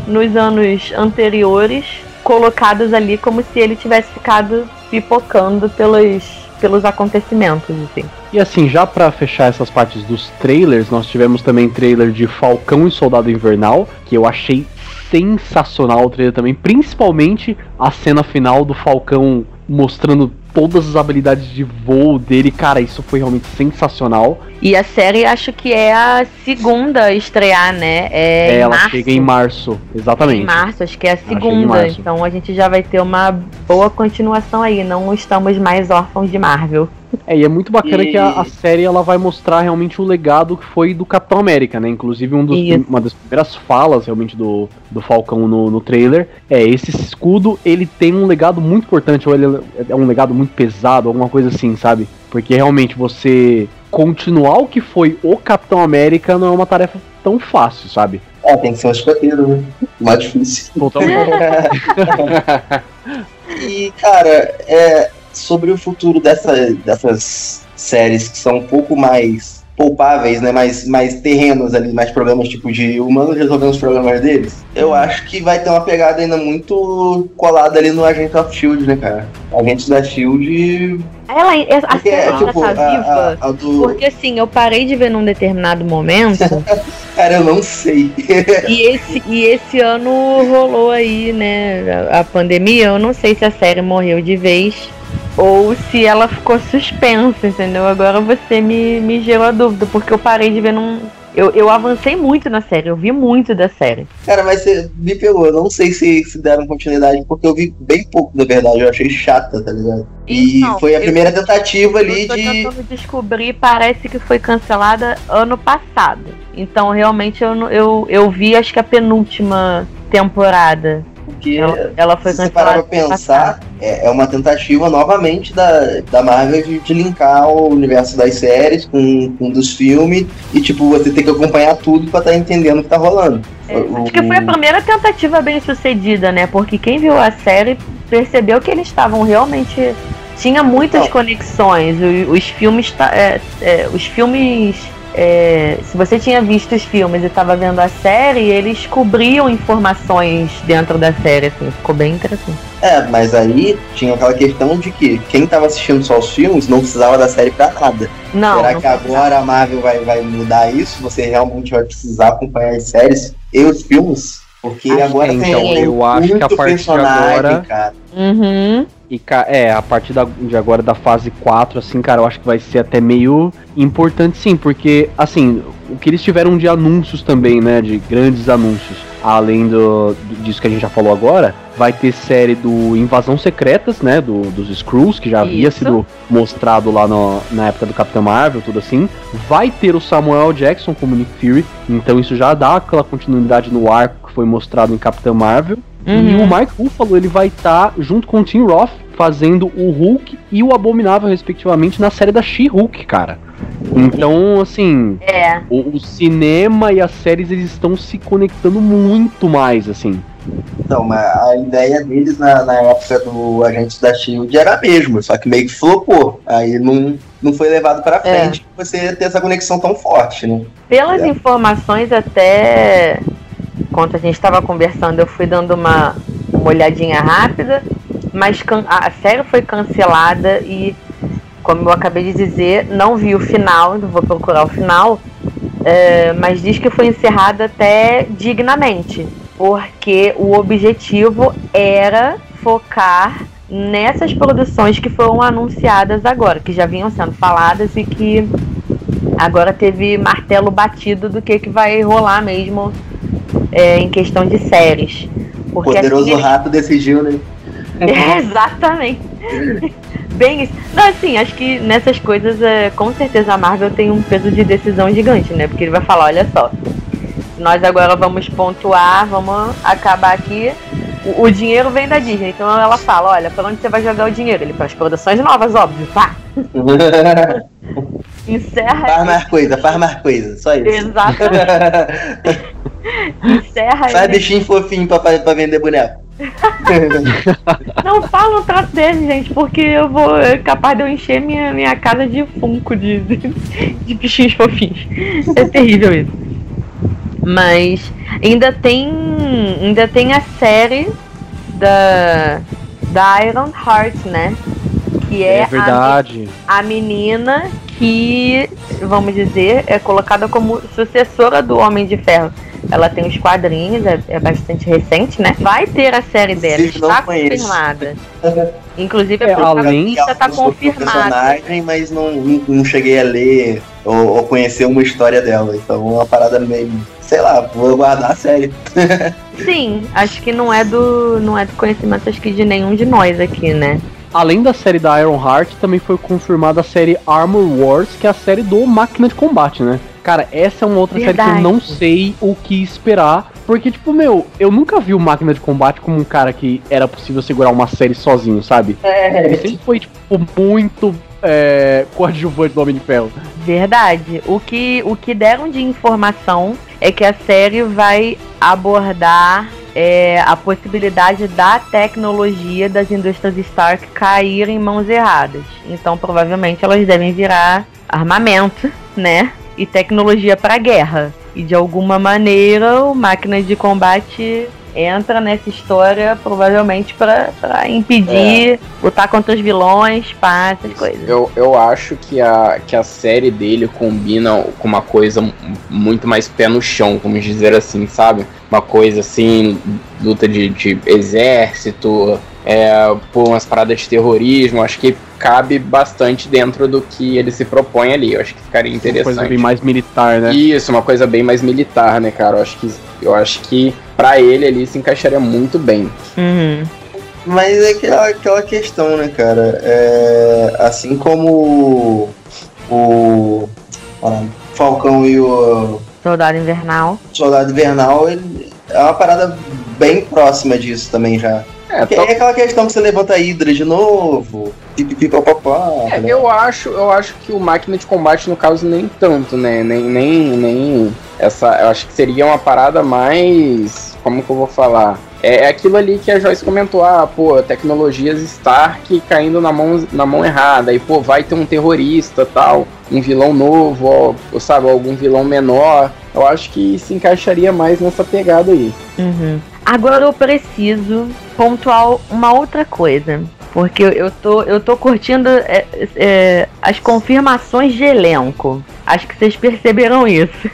nos anos anteriores, colocados ali como se ele tivesse ficado pipocando pelos, pelos acontecimentos, assim. E assim, já pra fechar essas partes dos trailers, nós tivemos também trailer de Falcão e Soldado Invernal, que eu achei sensacional o trailer também, principalmente a cena final do Falcão mostrando todas as habilidades de voo dele, cara, isso foi realmente sensacional. E a série acho que é a segunda a estrear, né? É, em ela março. chega em março, exatamente. Em março, acho que é a segunda. Então a gente já vai ter uma boa continuação aí. Não estamos mais órfãos de Marvel. É, e é muito bacana E- que a, a série ela vai mostrar realmente o legado que foi do Capitão América, né? Inclusive um dos, Isso. uma das primeiras falas realmente do, do Falcão no, no trailer é esse escudo, ele tem um legado muito importante, ou ele é um legado muito pesado, alguma coisa assim, sabe? Porque realmente você continuar o que foi o Capitão América não é uma tarefa tão fácil, sabe? É, tem que ser um escoteiro, né? Mais difícil. Totalmente. [LAUGHS] [LAUGHS] E, cara, é, sobre o futuro dessa, dessas séries que são um pouco mais poupáveis, né? Mais, mais terrenos ali, mais problemas tipo de humanos resolvendo os problemas deles. Eu acho que vai ter uma pegada ainda muito colada ali no Agente of Shield, né, cara? Agentes da Shield. Ela, a Porque é, tipo, tá viva. a- a do. Porque assim, eu parei de ver num determinado momento [LAUGHS] Cara, eu não sei. e, esse, e esse ano rolou aí, né, a pandemia. Eu não sei se a série morreu de vez ou se ela ficou suspensa, entendeu? Agora você me, me gerou a dúvida, porque eu parei de ver num. Eu, eu avancei muito na série, eu vi muito da série. Cara, mas você me pegou. Eu não sei se, se deram continuidade, porque eu vi bem pouco, na verdade. Eu achei chata, tá ligado? E Então, foi a eu- primeira tentativa ali Eu tô de. tentando descobrir, parece que foi cancelada ano passado. Então, realmente, eu, eu, eu vi, acho que a penúltima temporada. Porque Ela, ela foi se você parar pra pensar, é, é uma tentativa novamente da, da Marvel de, de linkar o universo das séries com, com dos filmes e, tipo, você tem que acompanhar tudo pra estar entendendo o que tá rolando. É, acho que foi a primeira tentativa bem sucedida, né? Porque quem viu a série percebeu que eles estavam realmente. Tinha muitas Não. conexões. o- Os, filmes. ta- é, é, os filmes. É, se você tinha visto os filmes e estava vendo a série, eles cobriam informações dentro da série, assim, ficou bem interessante. É, mas aí tinha aquela questão de que quem tava assistindo só os filmes não precisava da série pra nada. Não, Será não que foi agora a Marvel vai, vai mudar isso? Você realmente vai precisar acompanhar as séries e os filmes? Porque Acho agora que tem, então, eu acho que a muito partir de agora- cara. Uhum. E é, a partir da- de agora da fase 4, assim, cara, eu acho que vai ser até meio importante sim, porque, assim, o que eles tiveram de anúncios também, né, de grandes anúncios, além do, disso que a gente já falou agora, vai ter série do Invasão Secretas, né, do, dos Skrulls, que já havia Isso. sido mostrado lá no- na época do Capitão Marvel, tudo assim. Vai ter o Samuel Jackson como Nick Fury, então isso já dá aquela continuidade no arco que foi mostrado em Capitão Marvel. E Uhum. o Mark Ruffalo ele vai estar junto com o Tim Roth fazendo o Hulk e o Abominável, respectivamente, na série da She-Hulk, cara. Então, assim, É, o, o cinema e as séries eles estão se conectando muito mais, assim. Então, mas a ideia deles na, na época do Agente da Shield era a mesma, só que meio que flopou. Aí não, não foi levado pra É. frente pra você ter essa conexão tão forte, né? pelas É. informações até enquanto a gente estava conversando, eu fui dando uma, uma olhadinha rápida, mas a série foi cancelada e, como eu acabei de dizer, não vi o final, não vou procurar o final, é, mas diz que foi encerrada até dignamente, porque o objetivo era focar nessas produções que foram anunciadas agora, que já vinham sendo faladas e que agora teve martelo batido do que, que vai rolar mesmo é, em questão de séries. Porque Poderoso assim, Rato decidiu, né? [LAUGHS] Exatamente. [LAUGHS] Bem isso. Não, assim, acho que nessas coisas, é, com certeza a Marvel tem um peso de decisão gigante, né? Porque ele vai falar, olha só, nós agora vamos pontuar, vamos acabar aqui. O, o dinheiro vem da Disney, então ela fala, olha, pra onde você vai jogar o dinheiro? Ele para as produções novas, óbvio, pá. [LAUGHS] Encerra faz mais coisa, faz mais coisa, só isso. Exatamente. Encerra ele. bichinho fofinho pra, pra, vender boneco. [LAUGHS] Não fala um traço dele, gente, porque eu vou. É capaz de eu encher minha, minha casa de funko de, de, de bichinhos fofinhos. É terrível isso. Mas ainda tem. Ainda tem a série da. Da Iron Heart, né? Que é, É, a verdade. a menina que, vamos dizer, é colocada como sucessora do Homem de Ferro. Ela tem os quadrinhos, é, é bastante recente, né? Vai ter a série dela, [LAUGHS] Inclusive, está confirmada. Inclusive, É, a além- protagonista está confirmada. personagem, mas não, não, não cheguei a ler ou, ou conhecer uma história dela. Então é uma parada meio. Sei lá, vou guardar a série. [LAUGHS] Sim, acho que não é do não é do conhecimento acho que de nenhum de nós aqui, né? Além da série da Iron Heart, também foi confirmada a série Armor Wars, que é a série do Máquina de Combate, né? Cara, essa é uma outra série que Verdade. eu não sei o que esperar. Porque, tipo, meu, eu nunca vi o Máquina de Combate como um cara que era possível segurar uma série sozinho, sabe? Ele sempre foi, tipo, muito é, coadjuvante do Homem de Ferro. Verdade. O que, o que deram de informação é que a série vai abordar é, a possibilidade da tecnologia das indústrias Stark cair em mãos erradas. Então, provavelmente, elas devem virar armamento, né? E tecnologia para guerra. E de alguma maneira, o máquina de combate entra nessa história, provavelmente, para impedir, lutar contra os vilões, pá, essas coisas. Eu, eu acho que a, que a série dele combina com uma coisa muito mais pé no chão, vamos dizer assim, sabe? Uma coisa assim, luta de, de exército, é, por umas paradas de terrorismo. Acho que cabe bastante dentro do que ele se propõe ali. Eu acho que ficaria Uma coisa interessante. bem mais militar, né? Isso, uma coisa bem mais militar, né, cara? Eu acho que, eu acho que pra ele ali se encaixaria muito bem. Uhum. Mas é aquela, aquela questão, né, cara? É, assim como o, o Falcão e o Soldado Invernal. Soldado Invernal, ele, é uma parada bem próxima disso também já. É, Porque to- é aquela questão que você levanta a Hydra de novo, pipipipopopó, É, tá eu acho, eu acho que o máquina de combate, no caso, nem tanto, né? Nem, nem, nem essa. Eu acho que seria uma parada mais. Como que eu vou falar? É, é aquilo ali que a Joyce comentou, ah, pô, tecnologias Stark caindo na mão, na mão errada, aí, pô, vai ter um terrorista tal, um vilão novo, ou, sabe, algum vilão menor. Eu acho que se encaixaria mais nessa pegada aí. Uhum. Agora eu preciso pontuar uma outra coisa. Porque eu- tô, eu tô curtindo é, é, as confirmações de elenco. Acho que vocês perceberam isso.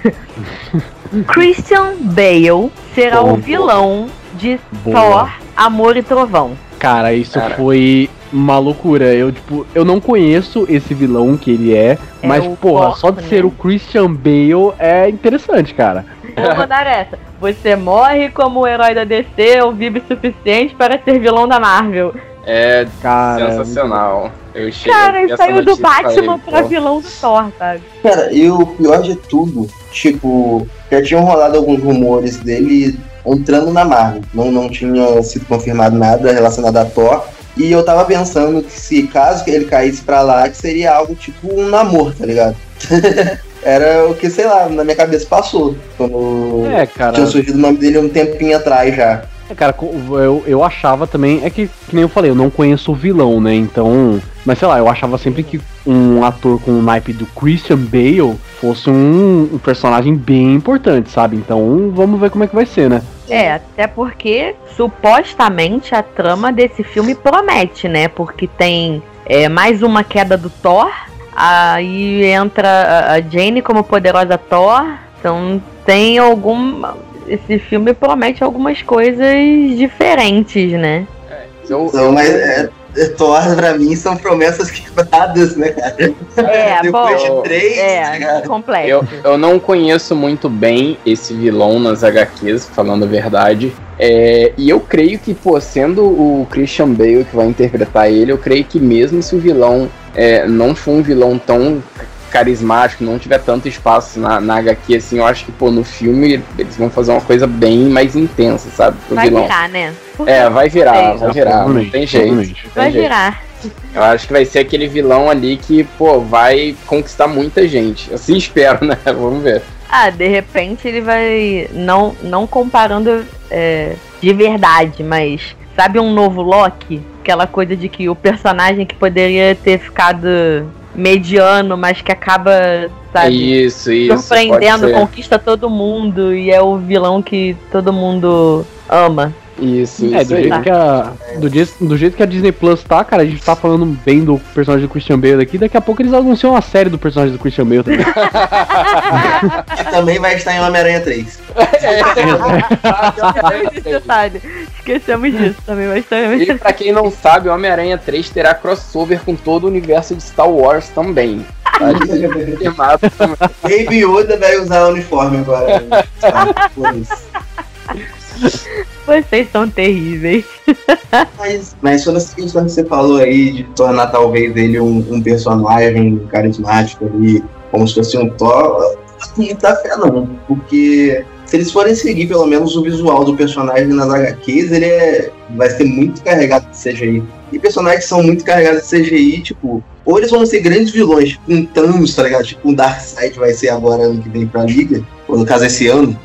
[LAUGHS] Christian Bale será Boa. o vilão de Boa. Thor, Amor e Trovão. Cara, isso Cara. foi uma loucura. Eu, tipo, eu não conheço esse vilão que ele é, É mas, porra, Porco, só de né? ser o Christian Bale é interessante, cara. Vou [LAUGHS] mandar essa. Você morre como o herói da DC ou vive o suficiente para ser vilão da Marvel. É Cara, sensacional. Eu cheguei Cara, saiu do Batman pra pô, vilão do Thor, sabe? Cara, e o pior de tudo, tipo, já tinham rolado alguns rumores dele entrando na Marvel. Não, não tinha sido confirmado nada relacionado a Thor. E eu tava pensando que se caso ele caísse pra lá, que seria algo tipo um namoro, tá ligado? [LAUGHS] Era o que, sei lá, na minha cabeça passou. Quando É, cara. tinha surgido o nome dele um tempinho atrás já. É, cara, eu, eu achava também. É que, que nem eu falei, eu não conheço o vilão, né? Então. Mas sei lá, eu achava sempre que um ator com o naipe do Christian Bale fosse um, um personagem bem importante, sabe? Então vamos ver como é que vai ser, né? É, até porque supostamente a trama desse filme promete, né? Porque tem é, mais uma queda do Thor, aí entra a- Jane como poderosa Thor, então tem algum. Esse filme promete algumas coisas diferentes, né? Eu, Então, mas é, é, Thor, pra mim, são promessas [LAUGHS] quebradas, né, cara? É, Depois bom. de três, É, ligado? complexo. Eu, eu não conheço muito bem esse vilão nas HQs, falando a verdade. É, e eu creio que, pô, sendo o Christian Bale que vai interpretar ele, eu creio que mesmo se o vilão é, não for um vilão tão carismático, não tiver tanto espaço na, na HQ, assim, eu acho que, pô, no filme eles vão fazer uma coisa bem mais intensa, sabe? Pro Vai vilão. virar, né? Porque É, vai virar, vai virar, não tem jeito. tem vai jeito. virar. Eu acho que vai ser aquele vilão ali que, pô, vai conquistar muita gente. Assim [LAUGHS] espero, né? Vamos ver. Ah, de repente ele vai. Não, não comparando é, de verdade, mas sabe um novo Loki? Aquela coisa de que o personagem que poderia ter ficado mediano, mas que acaba, sabe, Isso, isso. surpreendendo, conquista todo mundo e é o vilão que todo mundo ama. Isso, É, isso do aí. jeito, que a, do, jeito, do jeito que a Disney Plus tá, cara, a gente tá falando bem do personagem do Christian Bale aqui, daqui a pouco eles anunciam a série do personagem do Christian Bale também. Que [LAUGHS] também vai estar em Homem-Aranha 3. Esse detalhe. Esquecemos disso também, mas também. E pra quem não sabe, Homem-Aranha 3 terá crossover com todo o universo de Star Wars também. Tá. Baby Yoda vai usar o uniforme agora. [LAUGHS] Tá, foda-se. Vocês são terríveis. [LAUGHS] mas, mas sobre essa questão que você falou aí de tornar talvez ele um, um personagem carismático ali, como se fosse um Thor, eu não tenho muita fé não, porque se eles forem seguir pelo menos o visual do personagem nas HQs, ele é, vai ser muito carregado de CGI. E personagens que são muito carregados de CGI, tipo, ou eles vão ser grandes vilões, tipo um Thanos, tá ligado? Tipo um Darkseid vai ser agora ano que vem pra Liga, ou no caso esse ano,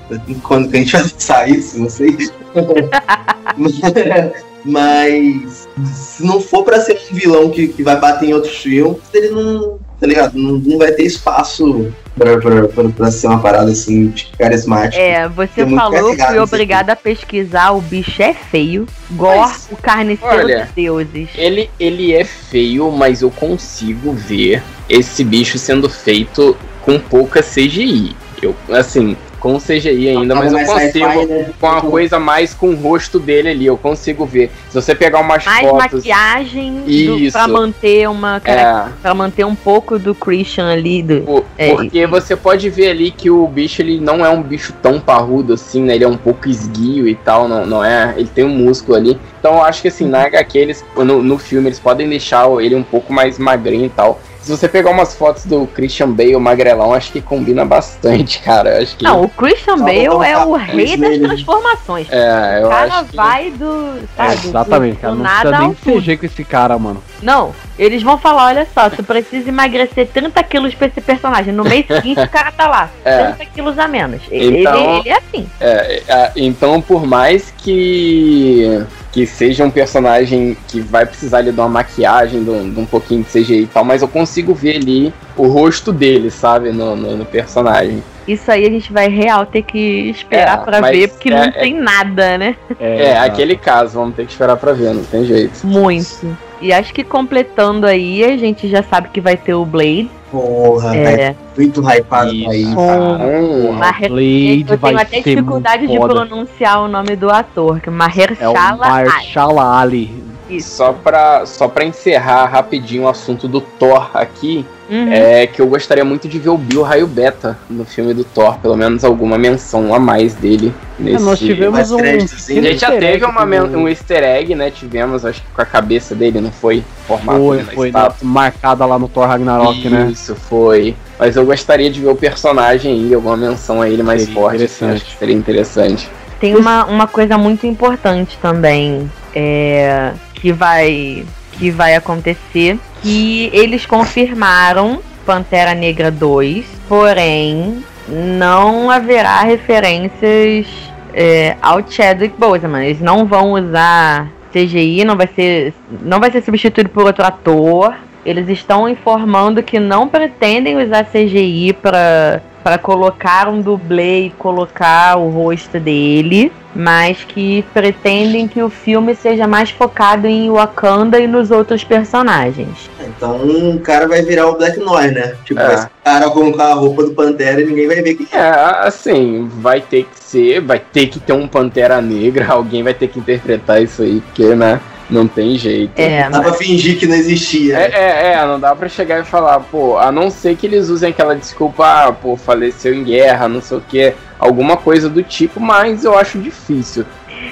quando que a gente vai lançar isso, não sei. [LAUGHS] Mas se não for pra ser um vilão que, que vai bater em outros filmes, ele não, tá ligado? Não, não vai ter espaço pra, pra, pra, pra ser uma parada assim de carismática. É, você É falou, carregado fui isso obrigada a pesquisar, o bicho é feio. Gore, Mas, o carniceiro olha, dos deuses. Ele, ele é feio, mas eu consigo ver esse bicho sendo feito com pouca CGI. Eu, assim, com CGI ainda, mas eu consigo. né? Com a coisa mais com o rosto dele ali, eu consigo ver. Se você pegar umas Mais fotos. maquiagem do, Isso. pra manter uma É, pra manter um pouco do Christian ali. Do... Por- É, porque você pode ver ali que o bicho ele não é um bicho tão parrudo assim, né? Ele é um pouco esguio e tal, não, não é? Ele tem um músculo ali. Então eu acho que assim, na HQ, eles, no, no filme, eles podem deixar ele um pouco mais magrinho e tal. Se você pegar umas fotos do Christian Bale magrelão, acho que combina bastante, [LAUGHS] cara. Acho que. Não, o Christian Bale é o rei das nele. transformações. É, O eu cara acho que. vai do. É, Sabe, exatamente, do, cara. do Não nada precisa nem. CG com esse cara, mano. Não, eles vão falar, olha só, tu precisa emagrecer 30 quilos pra esse personagem. No mês seguinte o cara tá lá, [LAUGHS] É. 30 quilos a menos. Ele, Então- ele é assim. É, é, então, por mais que que seja um personagem que vai precisar ali de uma maquiagem, de um, de um pouquinho de CGI e tal, mas eu consigo ver ali o rosto dele, sabe, no, no, no personagem. Isso aí a gente vai real ter que esperar É, pra mas ver, porque é- não é- tem nada, né? É, aquele caso, vamos ter que esperar pra ver, não tem jeito. Muito. E acho que completando aí, a gente já sabe que vai ter o Blade. Porra, tá É, muito hypado Isso. aí. Com- Maher- Blade eu vai tenho até ser dificuldade de foda. pronunciar o nome do ator, que é É o Mahershala Ali. Mahershala Ali. Isso. só, pra, só pra encerrar rapidinho o assunto do Thor aqui, Uhum. é que eu gostaria muito de ver o Bill Raio Beta no filme do Thor, pelo menos alguma menção a mais dele É, nesse. nós tivemos mais um. créditos, sim. A gente já easter teve egg uma, do- um easter egg, né? Tivemos, acho que com a cabeça dele, não foi? Formato Foi, foi estátua. marcada lá no Thor Ragnarok, né? Isso, foi. Mas eu gostaria de ver o personagem aí, alguma menção a ele mais Seria forte. assim, interessante. acho que seria interessante. tem uma, uma coisa muito importante também é, que vai que vai acontecer que eles confirmaram Pantera Negra 2, porém não haverá referências é, ao Chadwick Boseman. Eles não vão usar CGI, não vai ser não vai ser substituído por outro ator. Eles estão informando que não pretendem usar CGI para para colocar um dublê e colocar o rosto dele, mas que pretendem que o filme seja mais focado em Wakanda e nos outros personagens. Então o cara vai virar o Black Noir, né? Tipo, É. o cara colocar a roupa do Pantera e ninguém vai ver quem é. É, assim, vai ter que ser, vai ter que ter um Pantera Negra, [LAUGHS] alguém vai ter que interpretar isso aí, porque, né, não tem jeito. É, Dá pra fingir que não existia. É, é, é, não dá pra chegar e falar, pô, a não ser que eles usem aquela desculpa, ah, pô, faleceu em guerra, não sei o que, alguma coisa do tipo, mas eu acho difícil.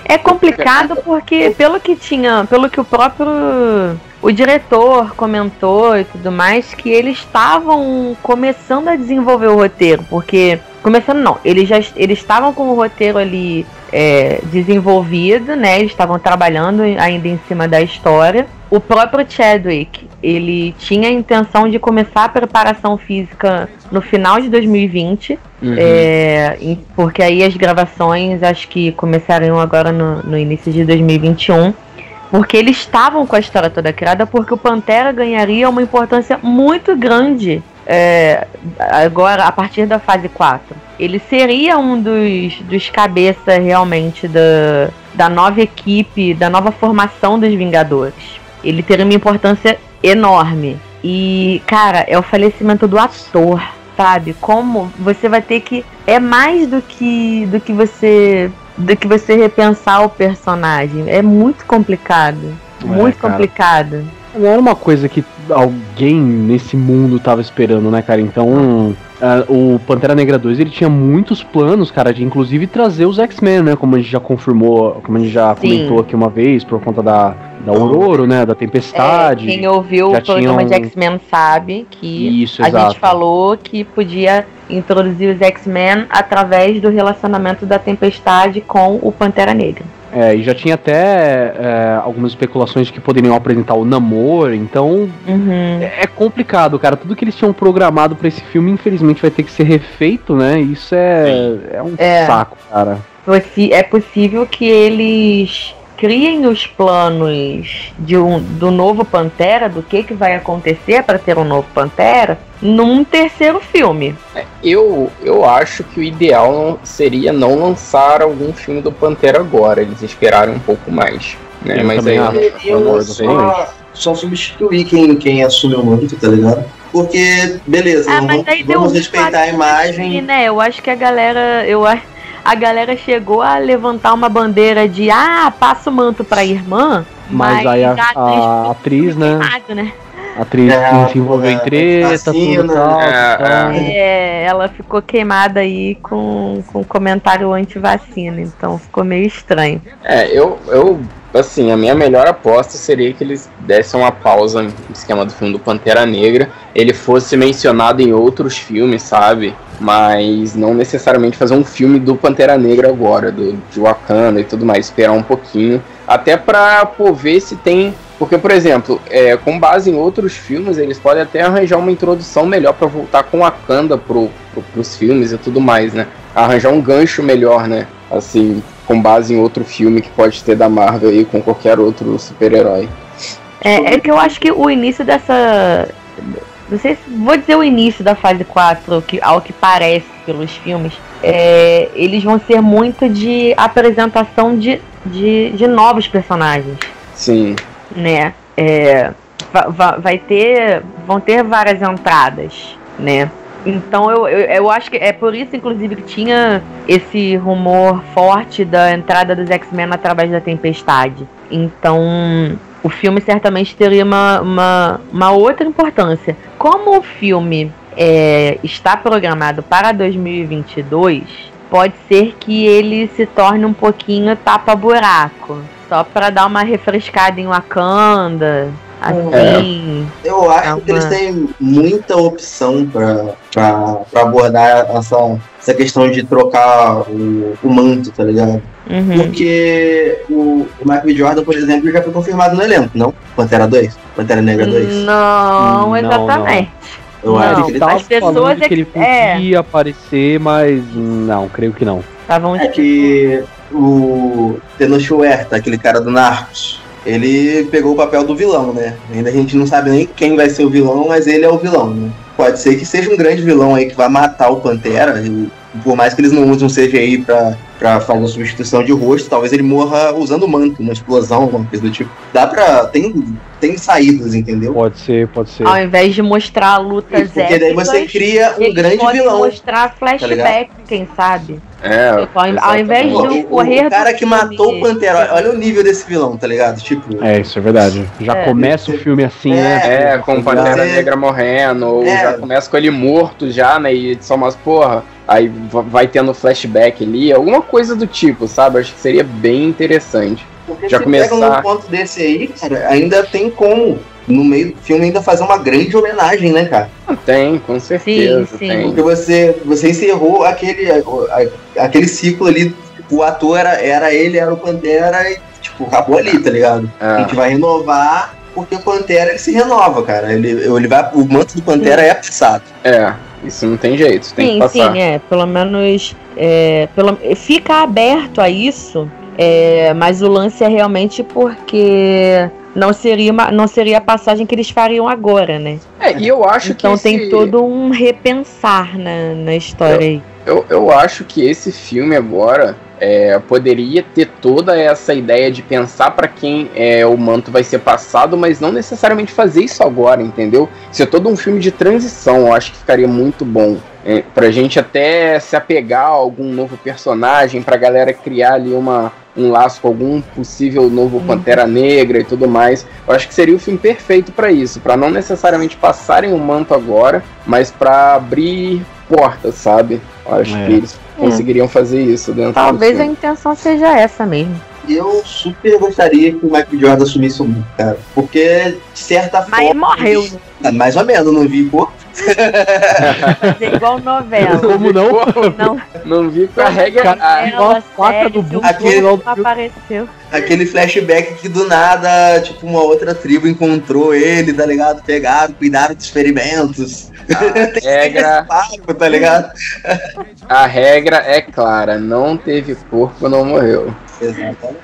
É complicado porque pelo que tinha, pelo que o próprio o diretor comentou e tudo mais, que eles estavam começando a desenvolver o roteiro, porque começando não, eles já eles estavam com o roteiro ali é, desenvolvido, né? Eles estavam trabalhando ainda em cima da história. O próprio Chadwick, ele tinha a intenção de começar a preparação física no final de 2020. Uhum. É, porque aí as gravações acho que começariam agora no, no início de 2021. Porque eles estavam com a história toda criada, porque o Pantera ganharia uma importância muito grande é, agora, a partir da fase 4. Ele seria um dos, dos cabeças realmente da, da nova equipe, da nova formação dos Vingadores. Ele teria uma importância enorme. E, cara, é o falecimento do ator, sabe? Como você vai ter que. É mais do que, do que você. Do que você repensar o personagem. É muito complicado. É, muito cara. complicado. Não era uma coisa que alguém nesse mundo tava esperando, né, cara? Então, ah, o Pantera Negra 2, ele tinha muitos planos, cara, de inclusive trazer os X-Men, né? Como a gente já confirmou, como a gente já Sim. comentou aqui uma vez, por conta da, da Aurora, né? Da É, Tempestade. quem ouviu o programa tinham- de X-Men sabe que Isso, a exato. gente falou que podia introduzir os X-Men através do relacionamento da Tempestade com o Pantera Negra. É, e já tinha até é, algumas especulações de que poderiam apresentar o Namor, então Uhum. é complicado, cara. Tudo que eles tinham programado pra esse filme, infelizmente, vai ter que ser refeito, né? Isso é, é um É. saco, cara. É possível que eles criem os planos de um, do novo Pantera, do que, que vai acontecer para ter um novo Pantera, num terceiro filme. Eu, eu acho que o ideal seria não lançar algum filme do Pantera agora, eles esperarem um pouco mais. Né? Eu Mas aí acho. Eu, só, só substituir quem, quem assume o manto, tá ligado? Porque, beleza, Ah, vamos, vamos um respeitar a Sim, imagem. né? Eu acho que a galera. Eu, a, a galera chegou a levantar uma bandeira de ah, passa o manto pra irmã. Mas aí a- atriz a ficou atriz, né? queimada, né? Atriz É, que se envolveu em é, treta, vacina, tudo tal. é, tal. É, ela ficou queimada aí com, com comentário anti-vacina, então ficou meio estranho. É, eu, eu, assim, a minha melhor aposta seria que eles dessem uma pausa no esquema do filme do Pantera Negra, ele fosse mencionado em outros filmes, sabe? Mas não necessariamente fazer um filme do Pantera Negra agora, do, de Wakanda e tudo mais, esperar um pouquinho, até pra pô, ver se tem. Porque, por exemplo, é, com base em outros filmes, eles podem até arranjar uma introdução melhor pra voltar com Wakanda pro, pro, pros filmes e tudo mais, né? Arranjar um gancho melhor, né? Assim, com base em outro filme que pode ter da Marvel aí com qualquer outro super-herói. É, é que eu acho que o início dessa. Não sei se. Vou dizer o início da fase 4, ao que, ao que parece pelos filmes. é, eles vão ser muito de apresentação de, de, de novos personagens. Sim. Né? É, va- va- vai ter, vão ter várias entradas, né? Então eu, eu, eu acho que é por isso, inclusive, que tinha esse rumor forte da entrada dos X-Men através da Tempestade. Então o filme certamente teria uma, uma, uma outra importância. Como o filme é, está programado para 2022, pode ser que ele se torne um pouquinho tapa-buraco. Só para dar uma refrescada em Wakanda, Assim. Eu acho É uma- que eles têm muita opção pra, pra, pra abordar essa, essa questão de trocar o, o manto, tá ligado? uhum. Porque o, o Michael. Jordan, por exemplo, já foi confirmado no elenco, não? Pantera 2? Pantera Negra 2? Não, Não, exatamente. Eu não. acho que ele Tava tá As pessoas falando é que ele é. podia aparecer, mas não, creio que não. Estavam É que o Tenoch Huerta, aquele cara do Narcos, ele pegou o papel do vilão, né? Ainda a gente não sabe nem quem vai ser o vilão, mas ele é o vilão, né? Pode ser que seja um grande vilão aí que vai matar o Pantera, e por mais que eles não usem um CGI pra, pra fazer a substituição de rosto, talvez ele morra usando o manto, uma explosão, alguma coisa do tipo. Dá pra... tem, tem saídas, entendeu? Pode ser, pode ser. Ao invés de mostrar lutas Porque daí você cria um grande vilão. mostrar flashback, quem sabe? É, Ao, ao invés de um correr o cara do que filme- matou o Pantera, olha- o nível desse vilão, tá ligado? Tipo, É, isso é verdade. Já É. começa o filme assim, É. né? É, com o Pantera Você- Negra morrendo, ou É. já começa com ele morto já, né? E só umas porra. Aí va- vai tendo flashback ali, alguma coisa do tipo, sabe? Acho que seria bem interessante. Porque Já se começar- pega um ponto desse aí, cara, ainda tem como, no meio do filme, ainda fazer uma grande homenagem, né, cara? Ah, Tem, com certeza. Sim, sim. Tem. Porque você, você encerrou aquele, a- aquele ciclo ali, o ator era, era ele, era o Pantera, e, tipo, acabou ali, tá ligado? A É. gente vai renovar, porque o Pantera, ele se renova, cara. Ele, ele vai, o manto do Pantera é passado. É, isso não tem jeito, tem que Sim, passar. sim, é. Pelo menos é, pelo, fica aberto a isso, é, mas o lance é realmente porque não seria, uma, não seria a passagem que eles fariam agora, né? É, e eu acho então que tem esse- todo um repensar na, na história aí. Eu, eu acho que esse filme agora é, poderia ter toda essa ideia de pensar pra quem é, o manto vai ser passado, mas não necessariamente fazer isso agora, entendeu? Ser todo um filme de transição, eu acho que ficaria muito bom. É, pra gente até se apegar a algum novo personagem, pra galera criar ali uma, um laço com algum possível novo Pantera Negra e tudo mais. Eu acho que seria o filme perfeito pra isso, pra não necessariamente passarem o manto agora, mas pra abrir portas, sabe? Acho É. que eles conseguiriam fazer isso dentro Talvez do a intenção seja essa mesmo. Eu super gostaria que o Michael. Jordan assumisse o manto, cara. Porque, de certa Mas forma. morreu, né? Ah, Mais ou menos, não vi, pô. Fazer igual novela. Como não? [LAUGHS] Não, Não vi com a regra. A faca do filme, Aquele- apareceu. Aquele flashback que do nada, tipo, uma outra tribo encontrou ele, tá ligado? Pegaram, cuidaram dos experimentos. a [LAUGHS] regra, Papo, tá ligado? [LAUGHS] a regra é clara, não teve corpo, não morreu. Exatamente.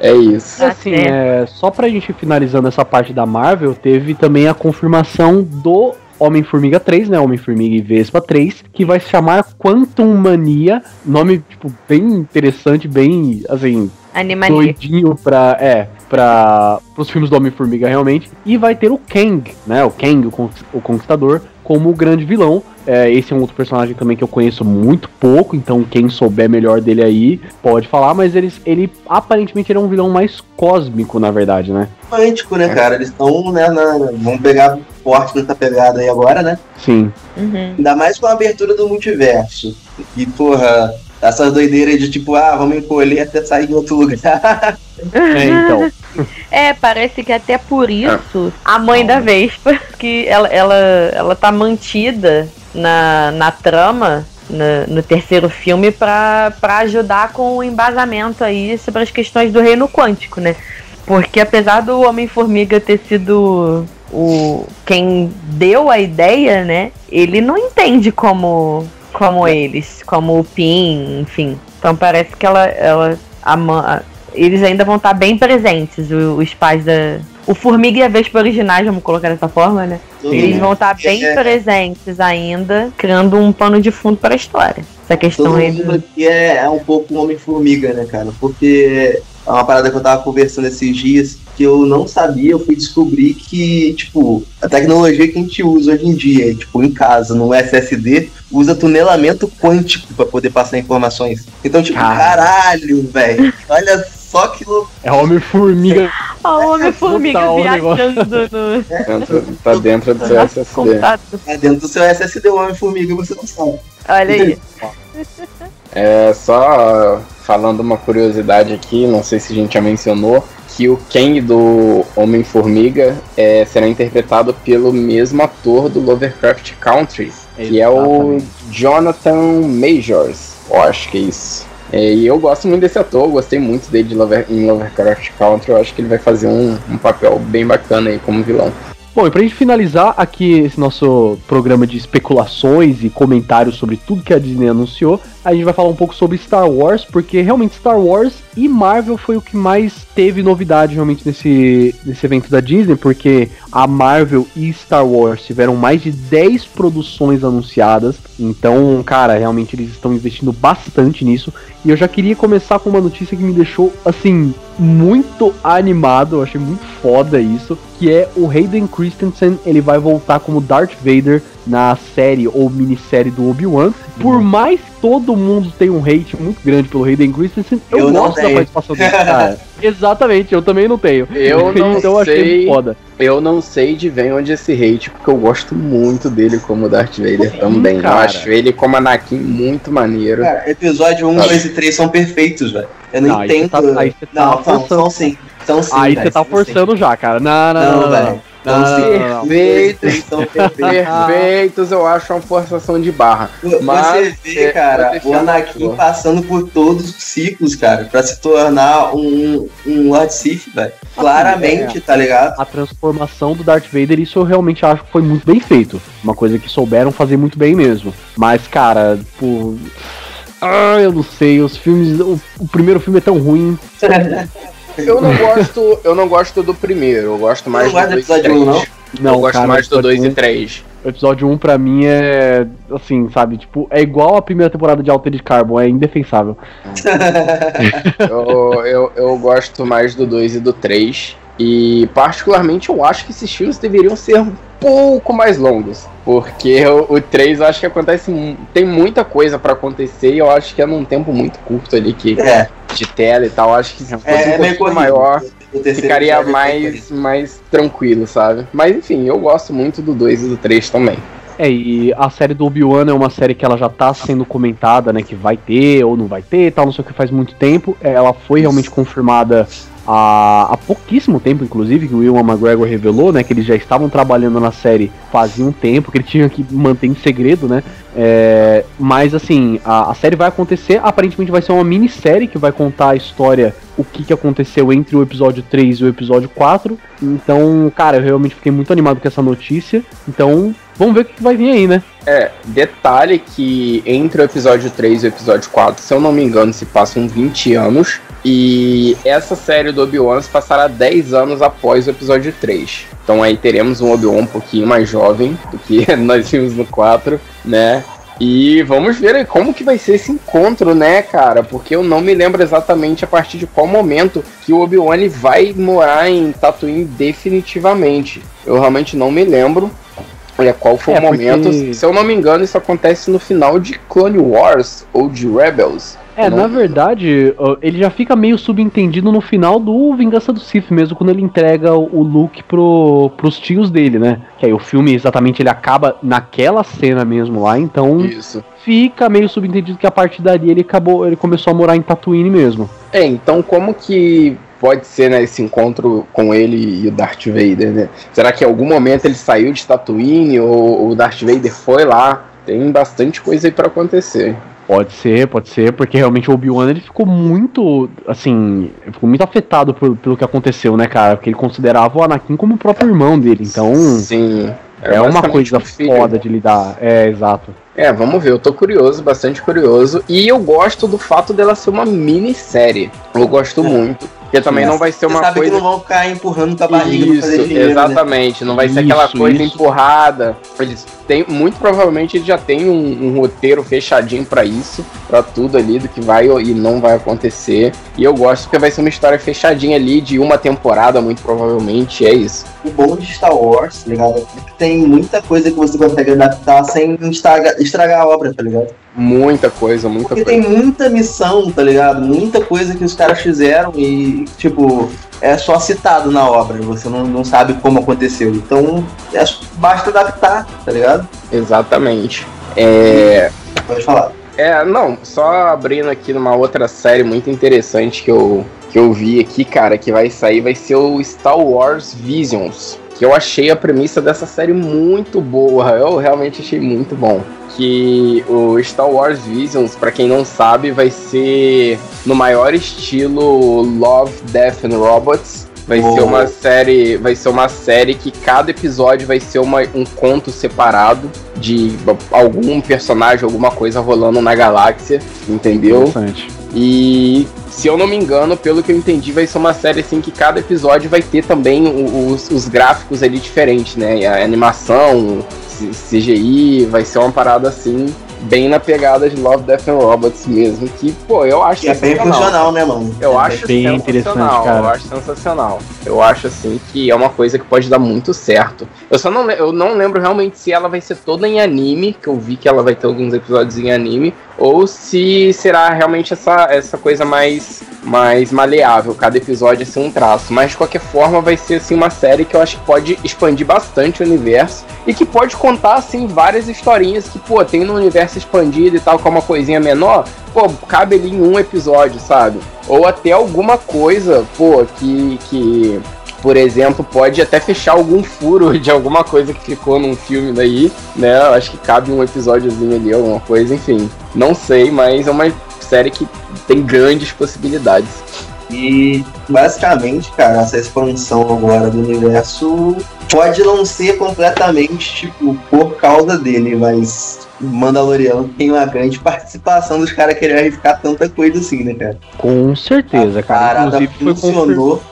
É isso. Assim, é, só pra gente finalizando essa parte da Marvel, teve também a confirmação do Homem-Formiga 3, né? Homem-Formiga e Vespa 3, que vai se chamar Quantum Mania. Nome, tipo, bem interessante, bem, assim, Animania. doidinho pra, é, pra, pros filmes do Homem-Formiga realmente. E vai ter o Kang, né? O Kang, o, Con- o Conquistador, como o grande vilão. É, esse é um outro personagem também que eu conheço muito pouco, então quem souber melhor dele aí pode falar, mas eles, ele aparentemente ele é um vilão mais cósmico, na verdade, né? Quântico, né, cara? Eles estão, né, na, vão pegar forte nessa pegada aí agora, né? Sim. Uhum. Ainda mais com a abertura do multiverso. E, porra, essas doideiras de tipo, ah, vamos encolher até sair em outro lugar. [LAUGHS] É, então. [LAUGHS] É, parece que até por isso a mãe da Vespa, [LAUGHS] que ela, ela, ela tá mantida na, na trama, na- no terceiro filme, pra, pra ajudar com o embasamento aí sobre as questões do reino quântico, né? Porque apesar do Homem-Formiga ter sido o quem deu a ideia, né? Ele não entende como, como eles, como o Pin, enfim. Então parece que ela, ela a, ma- eles ainda vão estar bem presentes, o- os pais da. O Formiga e a Vespa originais, vamos colocar dessa forma, né? Eles vão estar bem É. presentes ainda, criando um pano de fundo para a história. Essa questão Todo aí do. aqui é, é um pouco um homem-formiga, né, cara? Porque é uma parada que eu tava conversando esses dias que eu não sabia, eu fui descobrir que, tipo, a tecnologia que a gente usa hoje em dia, tipo, em casa, no SSD, usa tunelamento quântico pra poder passar informações. Então, tipo, Cara. caralho, velho. Olha só que louco. É Homem-Formiga. A Homem-Formiga negócio. viajando no Dentro, tá dentro do seu SSD. Tá dentro do seu SSD, o homem-formiga, você não sabe. Olha aí. [LAUGHS] É só falando uma curiosidade aqui, não sei se a gente já mencionou, que o Kang do Homem-Formiga é, será interpretado pelo mesmo ator do Lovecraft Country, que é o Jonathan Majors. Eu acho que é isso. É, e eu gosto muito desse ator, gostei muito dele de Lover, em Lovecraft Country. Eu acho que ele vai fazer um, um papel bem bacana aí como vilão. Bom, e pra gente finalizar aqui esse nosso programa de especulações e comentários sobre tudo que a Disney anunciou, a gente vai falar um pouco sobre Star Wars, porque realmente Star Wars e Marvel foi o que mais teve novidade realmente nesse, nesse evento da Disney, porque a Marvel e Star Wars tiveram mais de 10 produções anunciadas, então, cara, realmente eles estão investindo bastante nisso. E eu já queria começar com uma notícia que me deixou, assim, muito animado, eu achei muito foda isso, que é o Hayden Christensen, ele vai voltar como Darth Vader na série ou minissérie do Obi-Wan. Por mais que todo mundo tenha um hate muito grande pelo Hayden Christensen, eu, Eu não gosto da participação dele, cara. [LAUGHS] Exatamente, eu também não tenho. Eu [LAUGHS] não então eu achei sei. muito foda. Eu não sei de vem onde esse hate, porque eu gosto muito dele como Darth Vader Sim, também. Eu cara. acho ele como Anakin muito maneiro. Cara, episódio 1, Tá. 2 e 3 são perfeitos, velho. Eu não, Não, aí entendo. tá- aí tá não, não, forçando. são sim. São sim. Aí você tá são sim. forçando já, cara. Não, não, não, Não, não. Não, São não, sim. não, não, não. Perfeitos, são perfeitos. [LAUGHS] Perfeitos, eu acho uma forçação de barra. Mas, Você vê, é, cara, o Anakin passando por todos os ciclos, cara, pra se tornar um, um Lord Sith, velho. Claramente, tá ligado? a transformação do Darth Vader, isso eu realmente acho que foi muito bem feito. Uma coisa que souberam fazer muito bem mesmo. Mas, cara, tipo. Ah, eu não sei, os filmes. O, o primeiro filme é tão ruim. [LAUGHS] Eu não gosto, eu não gosto do primeiro, eu gosto mais não gosta do do 2 e episódio 1, 3. não? Não, eu gosto cara, mais do episódio 2 e um- 3. O episódio 1 pra mim é. Assim, sabe? Tipo, é igual a primeira temporada de Altered Carbon, é indefensável. [LAUGHS] eu, eu, eu gosto mais do 2 e do 3. E particularmente eu acho que esses filmes deveriam ser um pouco mais longos. Porque o, o 3 eu acho que acontece. Tem muita coisa pra acontecer e eu acho que é num tempo muito curto ali que, É, de tela e tal. Eu Acho que se fosse é, um é meio pouquinho corrido. maior, ficaria é mais, mais tranquilo, sabe? Mas enfim, eu gosto muito do 2 e do 3 também. É, e a série do Obi-Wan é uma série que ela já tá sendo comentada, né? Que vai ter ou não vai ter, tal, não sei o que faz muito tempo. É, Ela foi realmente confirmada há, há pouquíssimo tempo, inclusive, que o Will McGregor revelou, né? Que eles já estavam trabalhando na série fazia um tempo, que ele tinha que manter em segredo, né? É, mas assim, a, a série vai acontecer, aparentemente vai ser uma minissérie que vai contar a história, o que, que aconteceu entre o episódio 3 e o episódio 4. Então, cara, eu realmente fiquei muito animado com essa notícia. Então, vamos ver o que, que vai vir aí, né? É, detalhe que entre o episódio 3 e o episódio 4, se eu não me engano, se passam 20 anos. E essa série do Obi-Wan se passará 10 anos após o episódio 3. Então aí teremos um Obi-Wan um pouquinho mais jovem do que [LAUGHS] nós vimos no 4, né? E vamos ver aí como que vai ser esse encontro, né, cara? Porque eu não me lembro exatamente a partir de qual momento que o Obi-Wan vai morar em Tatooine definitivamente. Eu realmente não me lembro. Olha, qual foi É, o momento? porque- Se eu não me engano, isso acontece no final de Clone Wars ou de Rebels. É, Não- na verdade, ele já fica meio subentendido no final do Vingança do Sith mesmo, quando ele entrega o Luke pro, pros tios dele, né? Que aí o filme exatamente ele acaba naquela cena mesmo lá, então Isso. fica meio subentendido que a partir dali ele acabou, ele começou a morar em Tatooine mesmo. É, então como que pode ser né, esse encontro com ele e o Darth Vader, né? Será que em algum momento ele saiu de Tatooine ou o Darth Vader foi lá? Tem bastante coisa aí pra acontecer. Pode ser, pode ser, porque realmente o Obi-Wan ele ficou muito, assim, ficou muito afetado por- pelo que aconteceu, né, cara? Porque ele considerava o Anakin como o próprio irmão dele, então Sim. é, uma basicamente coisa um filho, foda né? de lidar. É, exato. É, vamos ver, eu tô curioso, bastante curioso. E eu gosto do fato dela ser uma minissérie. Eu gosto É. muito. Porque também não vai ser Você uma sabe coisa. que não vão ficar empurrando com a barriga Isso, fazer dinheiro, né? exatamente. Não vai ser aquela Isso, coisa isso. empurrada. Eles têm, muito provavelmente eles já tem um, um roteiro fechadinho pra isso, pra tudo ali do que vai e não vai acontecer. E eu gosto porque vai ser uma história fechadinha ali de uma temporada, muito provavelmente. É isso. O bom de Star Wars, ligado? É que tem muita coisa que você consegue adaptar sem estragar, estragar a obra, tá ligado? Muita coisa, muita Porque coisa. tem muita missão, tá ligado? Muita coisa que os caras fizeram e, tipo, é só citado na obra. Você não, não sabe como aconteceu. Então, é, basta adaptar, tá ligado? Exatamente. É. Pode falar. É, não, só abrindo aqui numa outra série muito interessante que eu, que eu vi aqui, cara, que vai sair, vai ser o Star Wars Visions. Que eu achei a premissa dessa série muito boa. Eu realmente achei muito bom. Que o Star Wars Visions, para quem não sabe, vai ser no maior estilo Love, Death and Robots. Vai Oh. ser uma série, vai ser uma série que cada episódio vai ser uma, um conto separado de algum personagem, alguma coisa rolando na galáxia, entendeu? Interessante. E se eu não me engano, pelo que eu entendi, vai ser uma série assim que cada episódio vai ter também os, os gráficos ali diferentes, né? A animação, CGI, vai ser uma parada assim, bem na pegada de Love, Death and Robots mesmo. Que, pô, eu acho Que é bem sensacional. funcional, né, mano? Eu É acho bem sensacional, interessante, cara. Eu acho sensacional. Eu acho assim que é uma coisa que pode dar muito certo. Eu só não, eu não lembro realmente se ela vai ser toda em anime, que eu vi que ela vai ter alguns episódios em anime, ou se será realmente essa, essa coisa mais mais maleável, cada episódio é ser um traço. Mas de qualquer forma vai ser assim uma série que eu acho que pode expandir bastante o universo e que pode contar assim várias historinhas que, pô, tem no universo expandido e tal, com uma coisinha menor, pô, cabe ali em um episódio, sabe? Ou até alguma coisa, pô, que, que por exemplo, pode até fechar algum furo de alguma coisa que ficou num filme daí, né? Acho que cabe um episódiozinho ali, alguma coisa, enfim. Não sei, mas é uma série que tem grandes possibilidades. E basicamente, cara, essa expansão agora do universo pode não ser completamente, tipo, por causa dele, mas Mandaloriano tem uma grande participação dos caras quererem arriscar tanta coisa assim, né, cara? Com certeza, A cara. parada Inclusive foi, funcionou.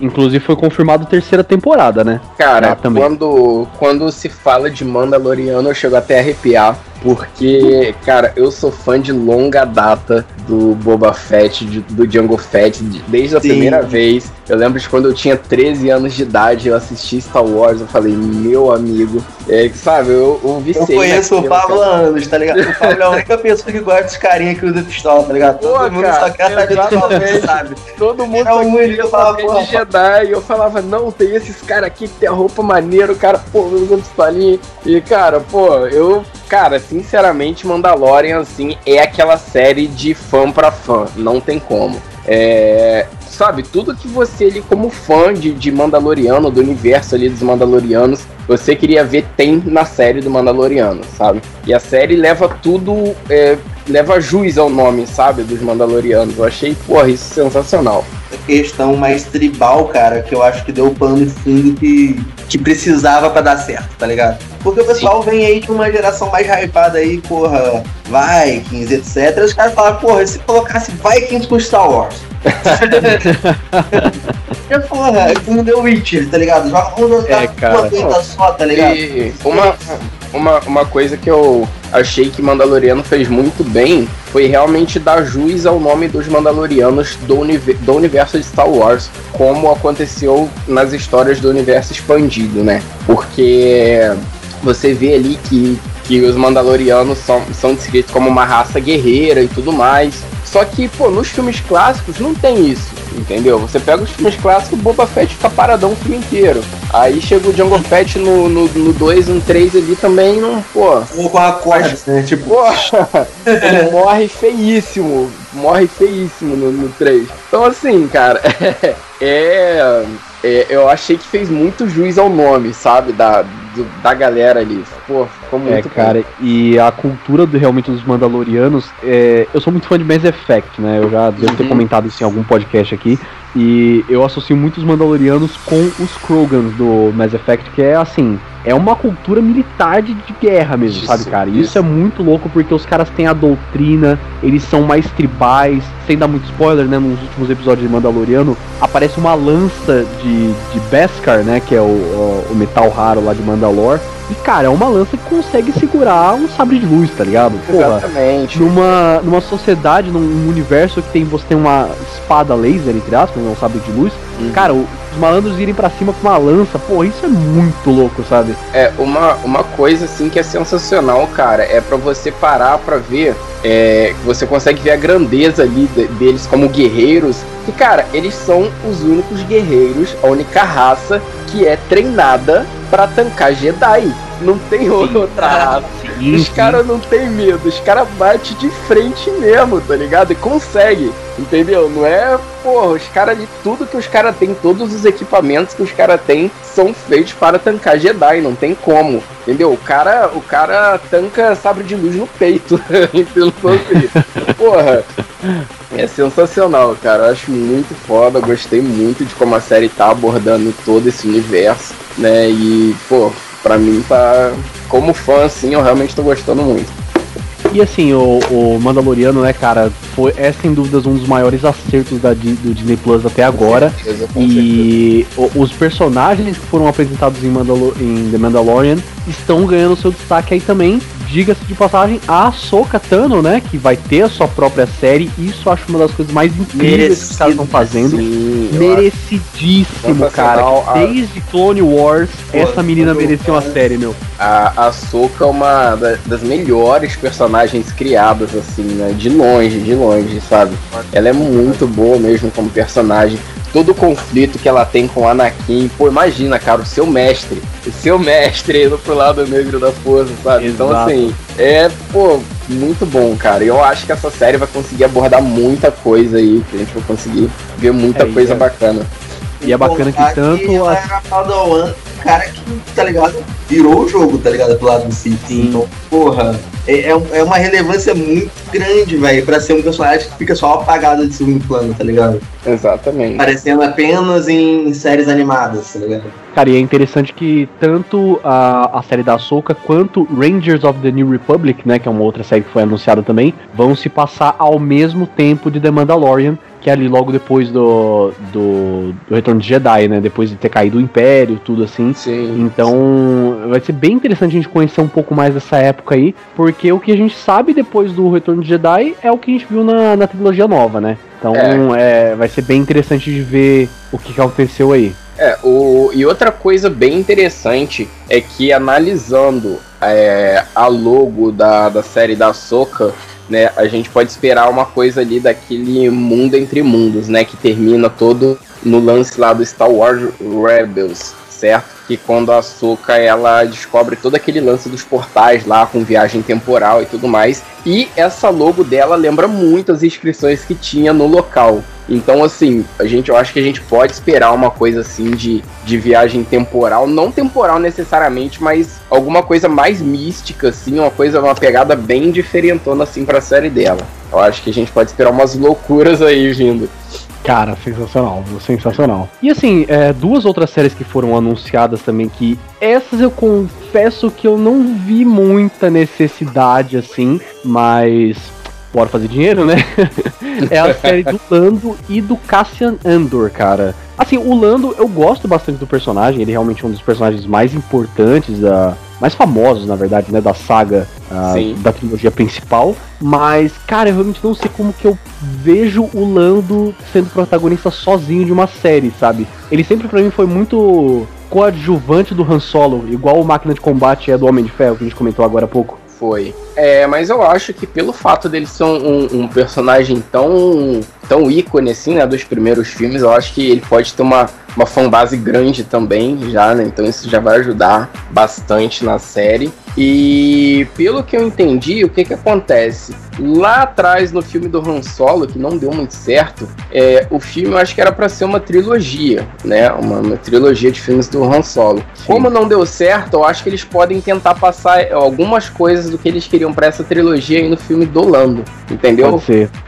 Inclusive foi confirmado terceira temporada, né? Cara, Ah, também. quando, quando se fala de Mandaloriano, eu chego até a arrepiar. Porque, cara, eu sou fã de longa data do Boba Fett, de- do Django Fett, de- desde a Sim. primeira vez. Eu lembro de quando eu tinha 13 anos de idade, eu assisti Star Wars, eu falei, meu amigo, é, sabe, eu, eu Eu vicei conheço o Pablo há anos, tá ligado? O Pablo é a única pessoa que gosta dos carinha que usa pistola, tá ligado? Pô, Todo mundo cara, só quer saber do sabe? Todo mundo Era só queria saber de Jedi, e eu falava, não, tem esses caras aqui que tem a roupa maneira, o cara, pô, usando pistolinha. E, cara, pô, eu, cara, sinceramente, Mandalorian, assim, é aquela série de fã pra fã, não tem como. É, sabe, tudo que você ali, como fã de, de Mandaloriano, do universo ali dos Mandalorianos, você queria ver, tem na série do Mandaloriano, sabe? E a série leva tudo, é, leva jus ao nome, sabe, dos Mandalorianos. Eu achei, porra, isso sensacional. Questão mais tribal, cara, que eu acho que deu o pano de fundo que, que precisava pra dar certo, tá ligado? Porque o pessoal vem aí de uma geração mais hypada aí, porra, Vikings, etc. Os caras falam, porra, e se colocasse Vikings com Star Wars? [LAUGHS] e, porra, é como The Witcher, tá ligado? Joga É, cara. uma coisa só, tá ligado? E uma, uma, uma coisa que eu achei que Mandaloriano fez muito bem foi realmente dar jus ao nome dos Mandalorianos do, do universo de Star Wars, como aconteceu nas histórias do universo expandido, né? Porque você vê ali que, que os Mandalorianos são, são descritos como uma raça guerreira e tudo mais. Só que, pô, nos filmes clássicos não tem isso, entendeu? Você pega os filmes clássicos, o Boba Fett fica paradão o filme inteiro. Aí chega o Django Fett no 2, no, no dois, no 3 ali também, não, pô. Com a corda, né? Tipo, Pô, ele [LAUGHS] morre feíssimo. Morre feíssimo no, no 3. Então, assim, cara, [LAUGHS] é, é, Eu achei que fez muito juiz ao nome, sabe? Da, do- da galera ali. Pô, ficou É, muito cara, e a cultura do, realmente dos Mandalorianos, é, eu sou muito fã de Mass Effect, né? Eu já devo ter Uhum. comentado isso em algum podcast aqui. E eu associo muitos Mandalorianos com os Krogans do Mass Effect, que é assim, é uma cultura militar de, de guerra mesmo, Isso, sabe, cara? E isso, isso. é muito louco porque os caras têm a doutrina, eles são mais tribais, sem dar muito spoiler, né? Nos últimos episódios de Mandaloriano, aparece uma lança de, de Beskar, né? Que é o, o, o metal raro lá de Mandalor. E, cara, é uma lança que consegue segurar um sabre de luz, tá ligado? Porra, Exatamente. numa, numa sociedade, num universo que tem você tem uma espada laser, entre aspas, né, um sabre de luz. Uhum. Cara, os malandros irem pra cima com uma lança, pô, isso é muito louco, sabe? É, uma, uma coisa assim que é sensacional, cara, é pra você parar pra ver, é, que você consegue ver a grandeza ali de- deles como guerreiros. E, cara, eles são os únicos guerreiros, a única raça que é treinada pra tancar Jedi, Não tem outra. Sim, os caras não tem medo, os caras batem de frente mesmo, tá ligado? E consegue, entendeu? Não é, porra, os caras de tudo que os caras têm, todos os equipamentos que os caras têm são feitos para tancar Jedi, não tem como. Entendeu? O cara, o cara tanca sabre de luz no peito. [LAUGHS] Porra. É sensacional, cara. Eu acho muito foda. Gostei muito de como a série tá abordando todo esse universo, né? E, pô, pra mim tá. Como fã, assim, eu realmente tô gostando muito. E assim, o, o Mandaloriano, né, cara, foi, é sem dúvidas um dos maiores acertos da, do Disney Plus até agora. Com certeza, com e o, os personagens que foram apresentados em, Mandalor em The Mandalorian estão ganhando seu destaque aí também. Diga-se de passagem, a Ahsoka Tano, né, que vai ter a sua própria série. Isso eu acho uma das coisas mais incríveis que os caras estão fazendo. Sim, Merecidíssimo, cara. Desde Clone Wars, Pô, essa menina merecia uma série, meu. A Ahsoka é uma das melhores personagens criadas, assim, né, de longe, de longe, sabe? Ela é muito boa mesmo como personagem todo o conflito que ela tem com Anakin. Pô, imagina, cara, o seu mestre. O seu mestre indo pro lado negro da força, sabe? Então, Exato. Então, assim, é, pô, muito bom, cara. E eu acho que essa série vai conseguir abordar muita coisa aí. Que a gente vai conseguir ver muita é, coisa é. bacana. E é bacana que tanto. Que ela era Padawan, cara que, tá ligado? Virou o jogo, tá ligado? Pro lado do Sith. Então, porra é, é, é uma relevância muito grande, velho, pra ser um personagem que fica só apagado de segundo plano, tá ligado? Exatamente. Aparecendo apenas em séries animadas, tá ligado? Cara, e é interessante que tanto a, a série da Ahsoka quanto Rangers of the New Republic, né, que é uma outra série que foi anunciada também, vão se passar ao mesmo tempo de The Mandalorian, que é ali logo depois do, do, do, Retorno de Jedi, né? Depois de ter caído o Império, tudo assim. Sim. Então vai ser bem interessante a gente conhecer um pouco mais dessa época aí, porque o que a gente sabe depois do Retorno de Jedi é o que a gente viu na, na trilogia nova, né? Então é. É, vai ser bem interessante de ver o que, que aconteceu aí. É, o, e outra coisa bem interessante é que analisando é, a logo da, da série da Soca, né, a gente pode esperar uma coisa ali daquele mundo entre mundos, né, que termina todo no lance lá do Star Wars Rebels, certo? Que quando a Soka ela descobre todo aquele lance dos portais lá com viagem temporal e tudo mais, e essa logo dela lembra muito as inscrições que tinha no local. Então, assim, a gente, eu acho que a gente pode esperar uma coisa assim de, de viagem temporal, não temporal necessariamente, mas alguma coisa mais mística, assim, uma coisa, uma pegada bem diferentona assim para a série dela. Eu acho que a gente pode esperar umas loucuras aí vindo. Cara, sensacional, sensacional. E assim, é, duas outras séries que foram anunciadas também, que essas eu confesso que eu não vi muita necessidade, assim, mas bora fazer dinheiro, né? [LAUGHS] é a série do Lando e do Cassian Andor, cara. Assim, o Lando, eu gosto bastante do personagem, ele é realmente um dos personagens mais importantes, da, mais famosos, na verdade, né, da saga uh, da trilogia principal. Mas, cara, eu realmente não sei como que eu vejo o Lando sendo protagonista sozinho de uma série, sabe? Ele sempre para mim foi muito coadjuvante do Han Solo, igual o Máquina de Combate é do Homem de Ferro, que a gente comentou agora há pouco. Foi. É, mas eu acho que pelo fato dele ser um, um, personagem tão, tão ícone assim, né, dos primeiros filmes, eu acho que ele pode ter uma, uma fanbase grande também já, né? Então isso já vai ajudar bastante na série. E pelo que eu entendi, o que que acontece? Lá atrás, no filme do Han Solo, que não deu muito certo, é, o filme eu acho que era para ser uma trilogia, né? Uma, uma, trilogia de filmes do Han Solo. Sim. Como não deu certo, eu acho que eles podem tentar passar algumas coisas do que eles queriam para essa trilogia aí no filme do Lando, entendeu?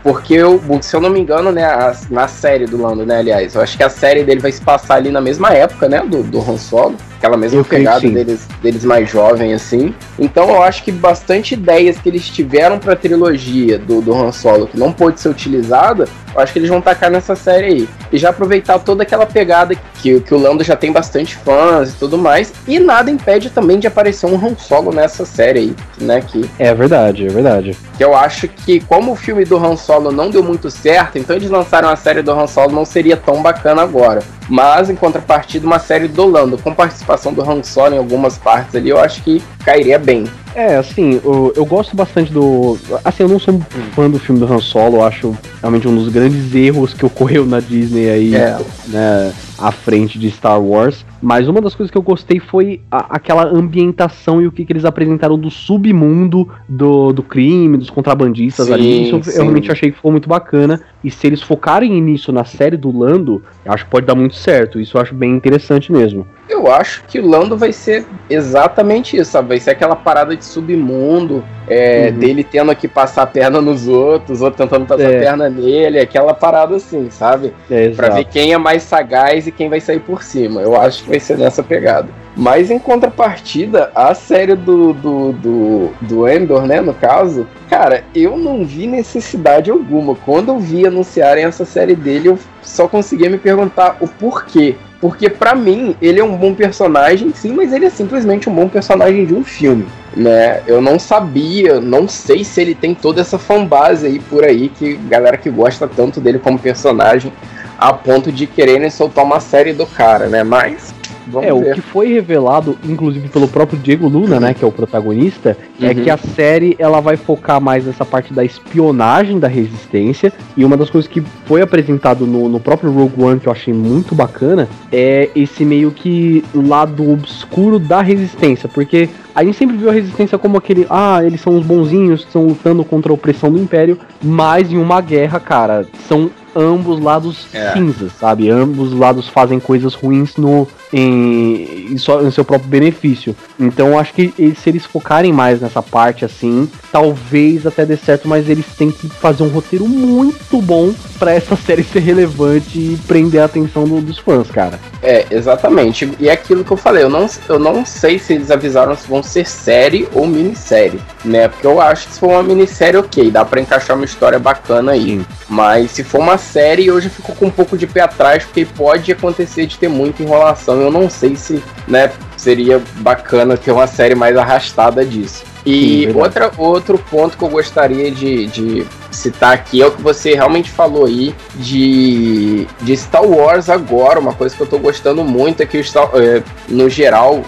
Porque, eu, se eu não me engano, né, a, na série do Lando, né, aliás, eu acho que a série dele vai se passar ali na mesma época, né, do, do Han Solo aquela mesma eu pegada deles, deles mais jovem, assim. Então eu acho que bastante ideias que eles tiveram pra trilogia do, do Han Solo que não pôde ser utilizada, eu acho que eles vão tacar nessa série aí. E já aproveitar toda aquela pegada que, que o Lando já tem bastante fãs e tudo mais. E nada impede também de aparecer um Han Solo nessa série aí, né? Que, é verdade, é verdade. Que eu acho que, como o filme do Han Solo não deu muito certo, então eles lançaram a série do Han Solo não seria tão bacana agora. Mas, em contrapartida, uma série do Lando com participação do Han Solo em algumas partes ali, eu acho que cairia bem. É, assim, eu, eu, gosto bastante do. Assim, eu não sou um fã do filme do Han Solo, eu acho realmente um dos grandes erros que ocorreu na Disney aí, é. né? à frente de Star Wars. Mas uma das coisas que eu gostei foi a, aquela ambientação e o que, que eles apresentaram do submundo do, do crime, dos contrabandistas Sim, ali. Isso eu realmente achei que ficou muito bacana. E se eles focarem nisso na série do Lando, eu acho que pode dar muito certo. Isso eu acho bem interessante mesmo. Eu acho que o Lando vai ser exatamente isso, sabe? Vai ser aquela parada de submundo, é, Uhum. dele tendo que passar a perna nos outros, outros tentando passar É. a perna nele, aquela parada assim, sabe? É, Pra ver quem é mais sagaz e quem vai sair por cima. Eu acho que vai ser nessa pegada. Mas em contrapartida, a série do, do, do, do Endor, né, no caso, cara, eu não vi necessidade alguma. Quando eu vi anunciarem essa série dele, eu só conseguia me perguntar o porquê. Porque pra mim, ele é um bom personagem, sim, mas ele é simplesmente um bom personagem de um filme. Né? Eu não sabia, não sei se ele tem toda essa fanbase aí por aí, que galera que gosta tanto dele como personagem, a ponto de quererem soltar uma série do cara, né? Mas vamos É, o ver. que foi revelado, inclusive pelo próprio Diego Luna, né, que é o protagonista, é Uhum. que a série ela vai focar mais nessa parte da espionagem da resistência. E uma das coisas que foi apresentado no, no próprio Rogue One, que eu achei muito bacana, é esse meio que lado obscuro da resistência. Porque a gente sempre viu a resistência como aquele, ah, eles são os bonzinhos que estão lutando contra a opressão do Império, mas em uma guerra, cara, são ambos lados É. cinzas, sabe? Ambos lados fazem coisas ruins no em, em, só, em seu próprio benefício. Então eu acho que eles- se eles focarem mais nessa parte assim, talvez até dê certo, mas eles têm que fazer um roteiro muito bom pra essa [LAUGHS] série ser relevante e prender a atenção do- dos fãs, cara. É, exatamente. E é aquilo que eu falei, eu não, eu não sei se eles avisaram se vão ser série ou minissérie, né? Porque eu acho que se for uma minissérie, ok, dá pra encaixar uma história bacana aí. Sim. Mas se for uma série, eu já fico com um pouco de pé atrás, porque pode acontecer de ter muita enrolação. Eu não sei se, né, seria bacana ter uma série mais arrastada disso. Sim, E verdade. outra, outro ponto que eu gostaria de, de citar aqui é o que você realmente falou aí de, de Star Wars agora. Uma coisa que eu tô gostando muito é que o Star, é, no geral,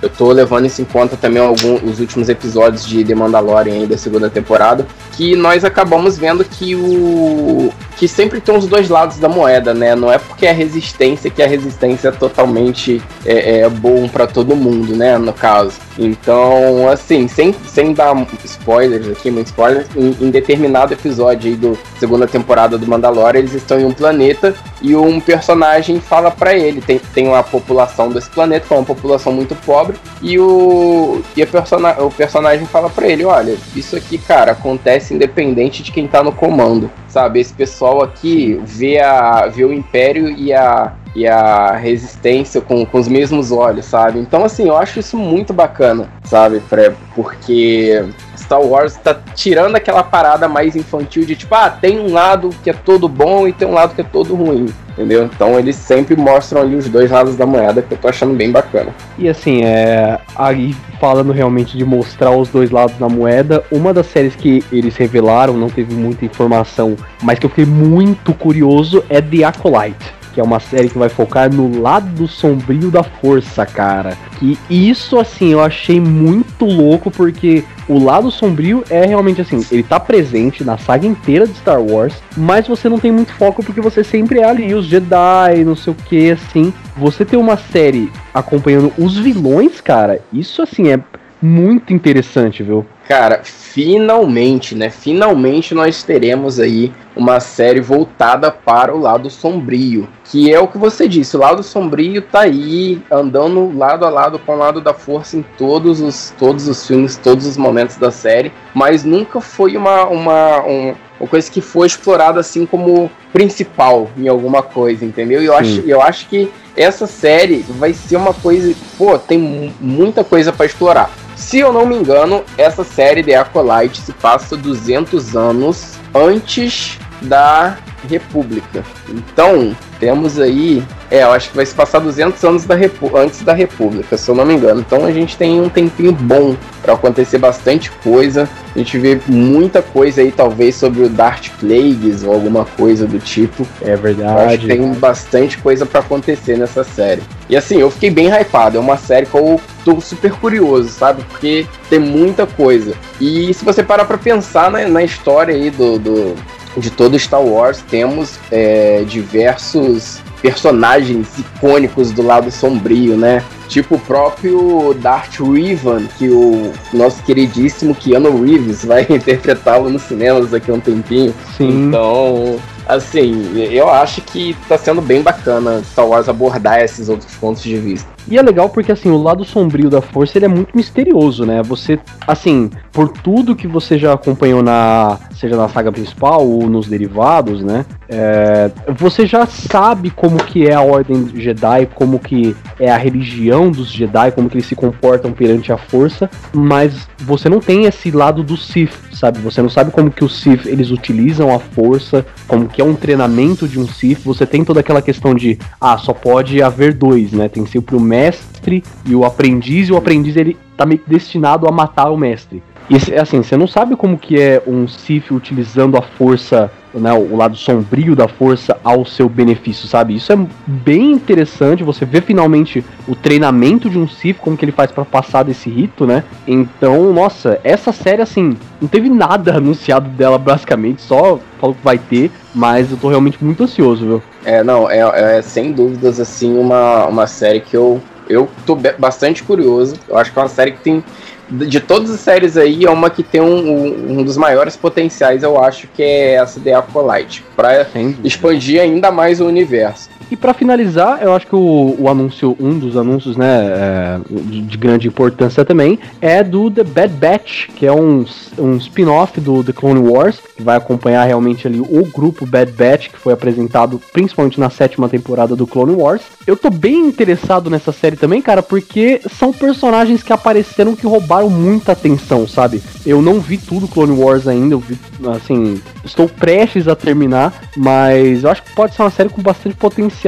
eu tô levando isso em conta também algum, os últimos episódios de The Mandalorian aí da segunda temporada, que nós acabamos vendo que o que sempre tem os dois lados da moeda, né? Não é porque é resistência que a resistência é totalmente é, é bom pra todo mundo, né? No caso. Então, assim, sem, sem dar spoilers aqui, muito spoilers, em, em determinado episódio aí do segunda temporada do Mandalorian, eles estão em um planeta e um personagem fala pra ele, tem, tem uma população desse planeta, que é uma população muito pobre, e o, e a persona, o personagem fala pra ele, olha, isso aqui, cara, acontece independente de quem tá no comando, sabe? Esse pessoal aqui vê, a, vê o Império e a, e a resistência com, com os mesmos olhos, sabe? Então, assim, eu acho isso muito bacana, sabe? Pra, porque Star Wars tá tirando aquela parada mais infantil de tipo, ah, tem um lado que é todo bom e tem um lado que é todo ruim, entendeu? Então eles sempre mostram ali os dois lados da moeda que eu tô achando bem bacana. E assim, é. Aí falando realmente de mostrar os dois lados da moeda, uma das séries que eles revelaram, não teve muita informação, mas que eu fiquei muito curioso é The Acolyte. Que é uma série que vai focar no lado sombrio da força, cara. Que isso, assim, eu achei muito louco, porque o lado sombrio é realmente assim, ele tá presente na saga inteira de Star Wars, mas você não tem muito foco porque você sempre é ali, os Jedi, não sei o que, assim. Você ter uma série acompanhando os vilões, cara, isso assim é muito interessante, viu? Cara, finalmente, né? Finalmente nós teremos aí uma série voltada para o lado sombrio. Que é o que você disse, o lado sombrio tá aí, andando lado a lado com o lado da força em todos os, todos os filmes, todos os momentos da série. Mas nunca foi uma, uma, um- uma coisa que foi explorada assim como principal em alguma coisa, entendeu? E eu Sim. acho, eu acho que essa série vai ser uma coisa. Pô, tem mu- muita coisa para explorar. Se eu não me engano, essa série The Acolyte se passa 200 anos antes da República. Então, temos aí. É, eu acho que vai se passar 200 anos da Repu- antes da República, se eu não me engano. Então a gente tem um tempinho bom para acontecer bastante coisa. A gente vê muita coisa aí, talvez, sobre o Darth Plagueis ou alguma coisa do tipo. É Eu acho verdade. que tem bastante coisa pra acontecer nessa série. E assim, eu fiquei bem hypado. É uma série que eu tô super curioso, sabe? Porque tem muita coisa. E se você parar pra pensar na, na história aí do, do, de todo Star Wars, temos é, diversos personagens icônicos do lado sombrio, né? Tipo o próprio Darth Revan, que o nosso queridíssimo Keanu Reeves vai [LAUGHS] interpretá-lo nos cinemas daqui a um tempinho. Sim. Então, assim, eu acho que tá sendo bem bacana Star Wars abordar esses outros pontos de vista. E é legal porque, assim, o lado sombrio da força ele é muito misterioso, né? Você, assim, por tudo que você já acompanhou na. seja na saga principal ou nos derivados, né? É, você já sabe como que é a Ordem Jedi, como que é a religião dos Jedi, como que eles se comportam perante a força, mas você não tem esse lado do Sith, sabe? Você não sabe como que os Sith eles utilizam a força, como que é um treinamento de um Sith. Você tem toda aquela questão de, ah, só pode haver dois, né? Tem sempre o mestre e o aprendiz, e o aprendiz ele tá meio destinado a matar o mestre. E assim, você não sabe como que é um Sith utilizando a força, né, o lado sombrio da força ao seu benefício, sabe? Isso é bem interessante, você vê finalmente o treinamento de um Sith, como que ele faz para passar desse rito, né? Então, nossa, essa série assim, não teve nada [LAUGHS] anunciado dela basicamente, só falou que vai ter, mas eu tô realmente muito ansioso, viu? É, não, é, é sem dúvidas assim uma, uma série que eu eu tô bastante curioso. Eu acho que é uma série que tem de todas as séries aí, é uma que tem um, um dos maiores potenciais, eu acho, que é essa The Acolyte, pra expandir ainda mais o universo. E para finalizar, eu acho que o, o, anúncio, um dos anúncios, né, é, de, de, grande importância também, é do The Bad Batch, que é um, um spin-off do The Clone Wars, que vai acompanhar realmente ali o grupo Bad Batch, que foi apresentado principalmente na sétima temporada do Clone Wars. Eu tô bem interessado nessa série também, cara, porque são personagens que apareceram que roubaram muita atenção, sabe? Eu não vi tudo Clone Wars ainda, eu vi, assim, estou prestes a terminar, mas eu acho que pode ser uma série com bastante potencial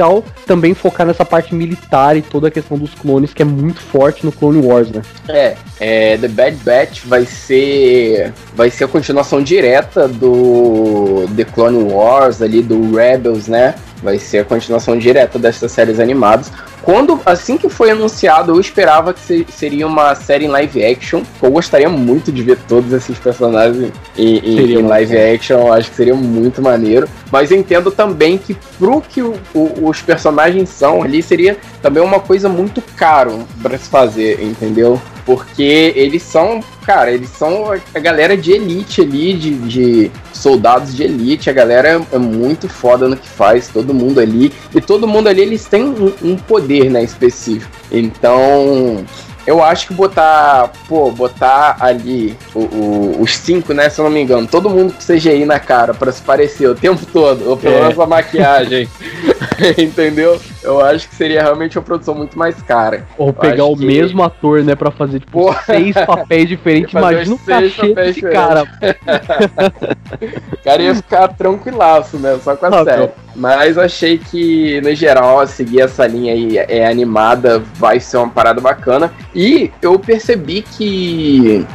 também focar nessa parte militar e toda a questão dos clones, que é muito forte no Clone Wars, né? É, é The Bad Batch vai ser vai ser a continuação direta do The Clone Wars ali do Rebels, né? Vai ser a continuação direta dessas séries animadas. Quando, assim que foi anunciado, eu esperava que seria uma série em live action. Eu gostaria muito de ver todos esses personagens em, em, em live action. Eu acho que seria muito maneiro. Mas entendo também que pro que o, o, os personagens são ali, seria também uma coisa muito caro para se fazer, entendeu? Porque eles são, cara, eles são a galera de elite ali, de, de soldados de elite. A galera é, muito foda no que faz, todo mundo ali. E todo mundo ali, eles têm um, um poder, né, específico. Então, eu acho que botar, pô, botar ali o, o, os cinco, né, se eu não me engano, todo mundo com CGI na cara para se parecer o tempo todo, ou pelo é. menos é. a maquiagem, [LAUGHS] entendeu? Eu acho que seria realmente uma produção muito mais cara. Ou pegar o que... mesmo ator, né, para fazer tipo Porra. seis papéis diferentes, imagina o cachê desse cara. [LAUGHS] o cara ia ficar tranquilaço, né, só com a ah, série. Mas achei que, no geral, seguir essa linha aí é animada, vai ser uma parada bacana. E eu percebi que.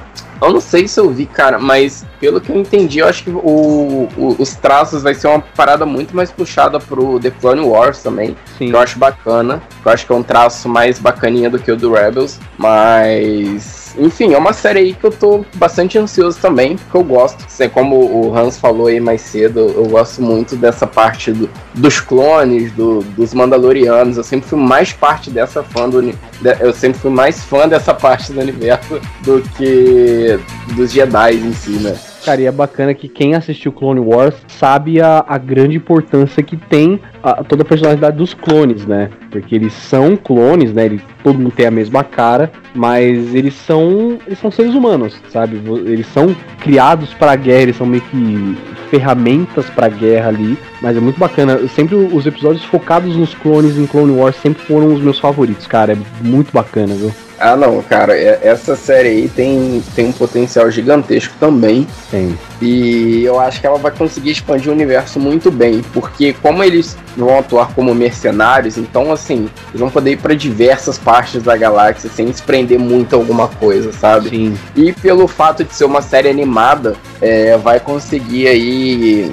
Eu não sei se eu vi, cara, mas pelo que eu entendi, eu acho que o, o, os traços vai ser uma parada muito mais puxada pro The Clone Wars também. Sim. Que eu acho bacana. Eu acho que é um traço mais bacaninha do que o do Rebels. Mas enfim, é uma série aí que eu tô bastante ansioso também, porque eu gosto. Como o Hans falou aí mais cedo, eu gosto muito dessa parte do, dos clones, do, dos Mandalorianos. Eu sempre fui mais parte dessa fã do. Eu sempre fui mais fã dessa [LAUGHS] parte do universo do que dos Jedi em si, né? Cara, e é bacana que quem assistiu Clone Wars sabe a, a grande importância que tem a, toda a personalidade dos clones, né? Porque eles são clones, né? Eles, todo mundo tem a mesma cara, mas eles são eles são seres humanos, sabe? Eles são criados para a guerra, eles são meio que ferramentas para guerra ali, mas é muito bacana. Sempre os episódios focados nos clones em Clone Wars sempre foram os meus favoritos, cara. É muito bacana, viu? Ah, não, cara, é, essa série aí tem, tem um potencial gigantesco também. Tem. E eu acho que ela vai conseguir expandir o universo muito bem, porque como eles vão atuar como mercenários, então assim, eles vão poder ir para diversas partes da galáxia sem se prender muito a alguma coisa, sabe? Sim. E pelo fato de ser uma série animada, é, vai conseguir aí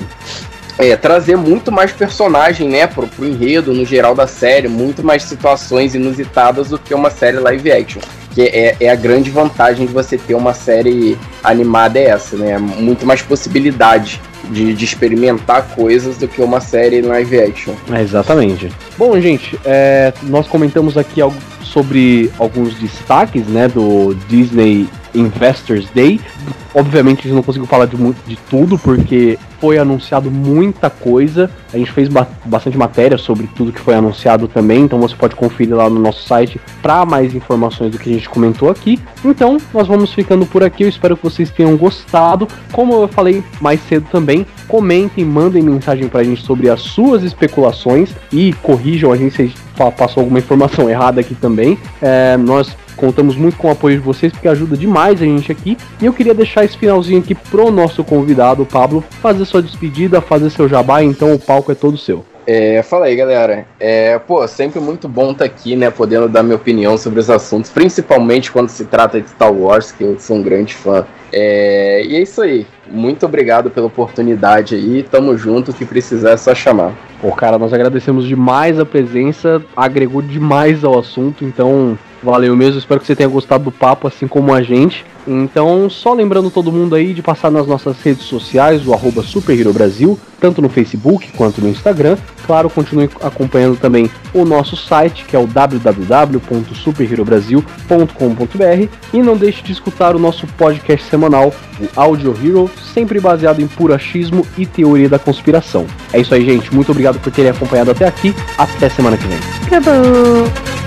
é, trazer muito mais personagem, né, pro, pro enredo no geral da série, muito mais situações inusitadas do que uma série live action. que é, é a grande vantagem de você ter uma série animada é essa, né? Muito mais possibilidade de, de, experimentar coisas do que uma série live action. É, exatamente. Bom, gente, é, nós comentamos aqui algo sobre alguns destaques né, do Disney Investors Day. Obviamente a gente não conseguiu falar de, de tudo, porque foi anunciado muita coisa. A gente fez ba bastante matéria sobre tudo que foi anunciado também, então você pode conferir lá no nosso site para mais informações do que a gente comentou aqui. Então, nós vamos ficando por aqui. Eu espero que vocês tenham gostado. Como eu falei mais cedo também, comentem, mandem mensagem pra gente sobre as suas especulações e corrijam a gente se a passou alguma informação errada aqui também. É, nós Contamos muito com o apoio de vocês porque ajuda demais a gente aqui. E eu queria deixar esse finalzinho aqui pro nosso convidado, Pablo, fazer sua despedida, fazer seu jabá, então o palco é todo seu. É, fala aí, galera. É, pô, sempre muito bom estar tá aqui, né, podendo dar minha opinião sobre os assuntos, principalmente quando se trata de Star Wars, que eu sou um grande fã. É, e é isso aí. Muito obrigado pela oportunidade aí. Tamo junto. Que precisar é só chamar. Pô, cara, nós agradecemos demais a presença, agregou demais ao assunto, então Valeu mesmo, espero que você tenha gostado do papo, assim como a gente. Então, só lembrando todo mundo aí de passar nas nossas redes sociais, o arroba Super Hero Brasil, tanto no Facebook quanto no Instagram. Claro, continue acompanhando também o nosso site, que é o www.superherobrasil.com.br e não deixe de escutar o nosso podcast semanal, o Audio Hero, sempre baseado em puro achismo e teoria da conspiração. É isso aí, gente. Muito obrigado por terem acompanhado até aqui. Até semana que vem. Acabou.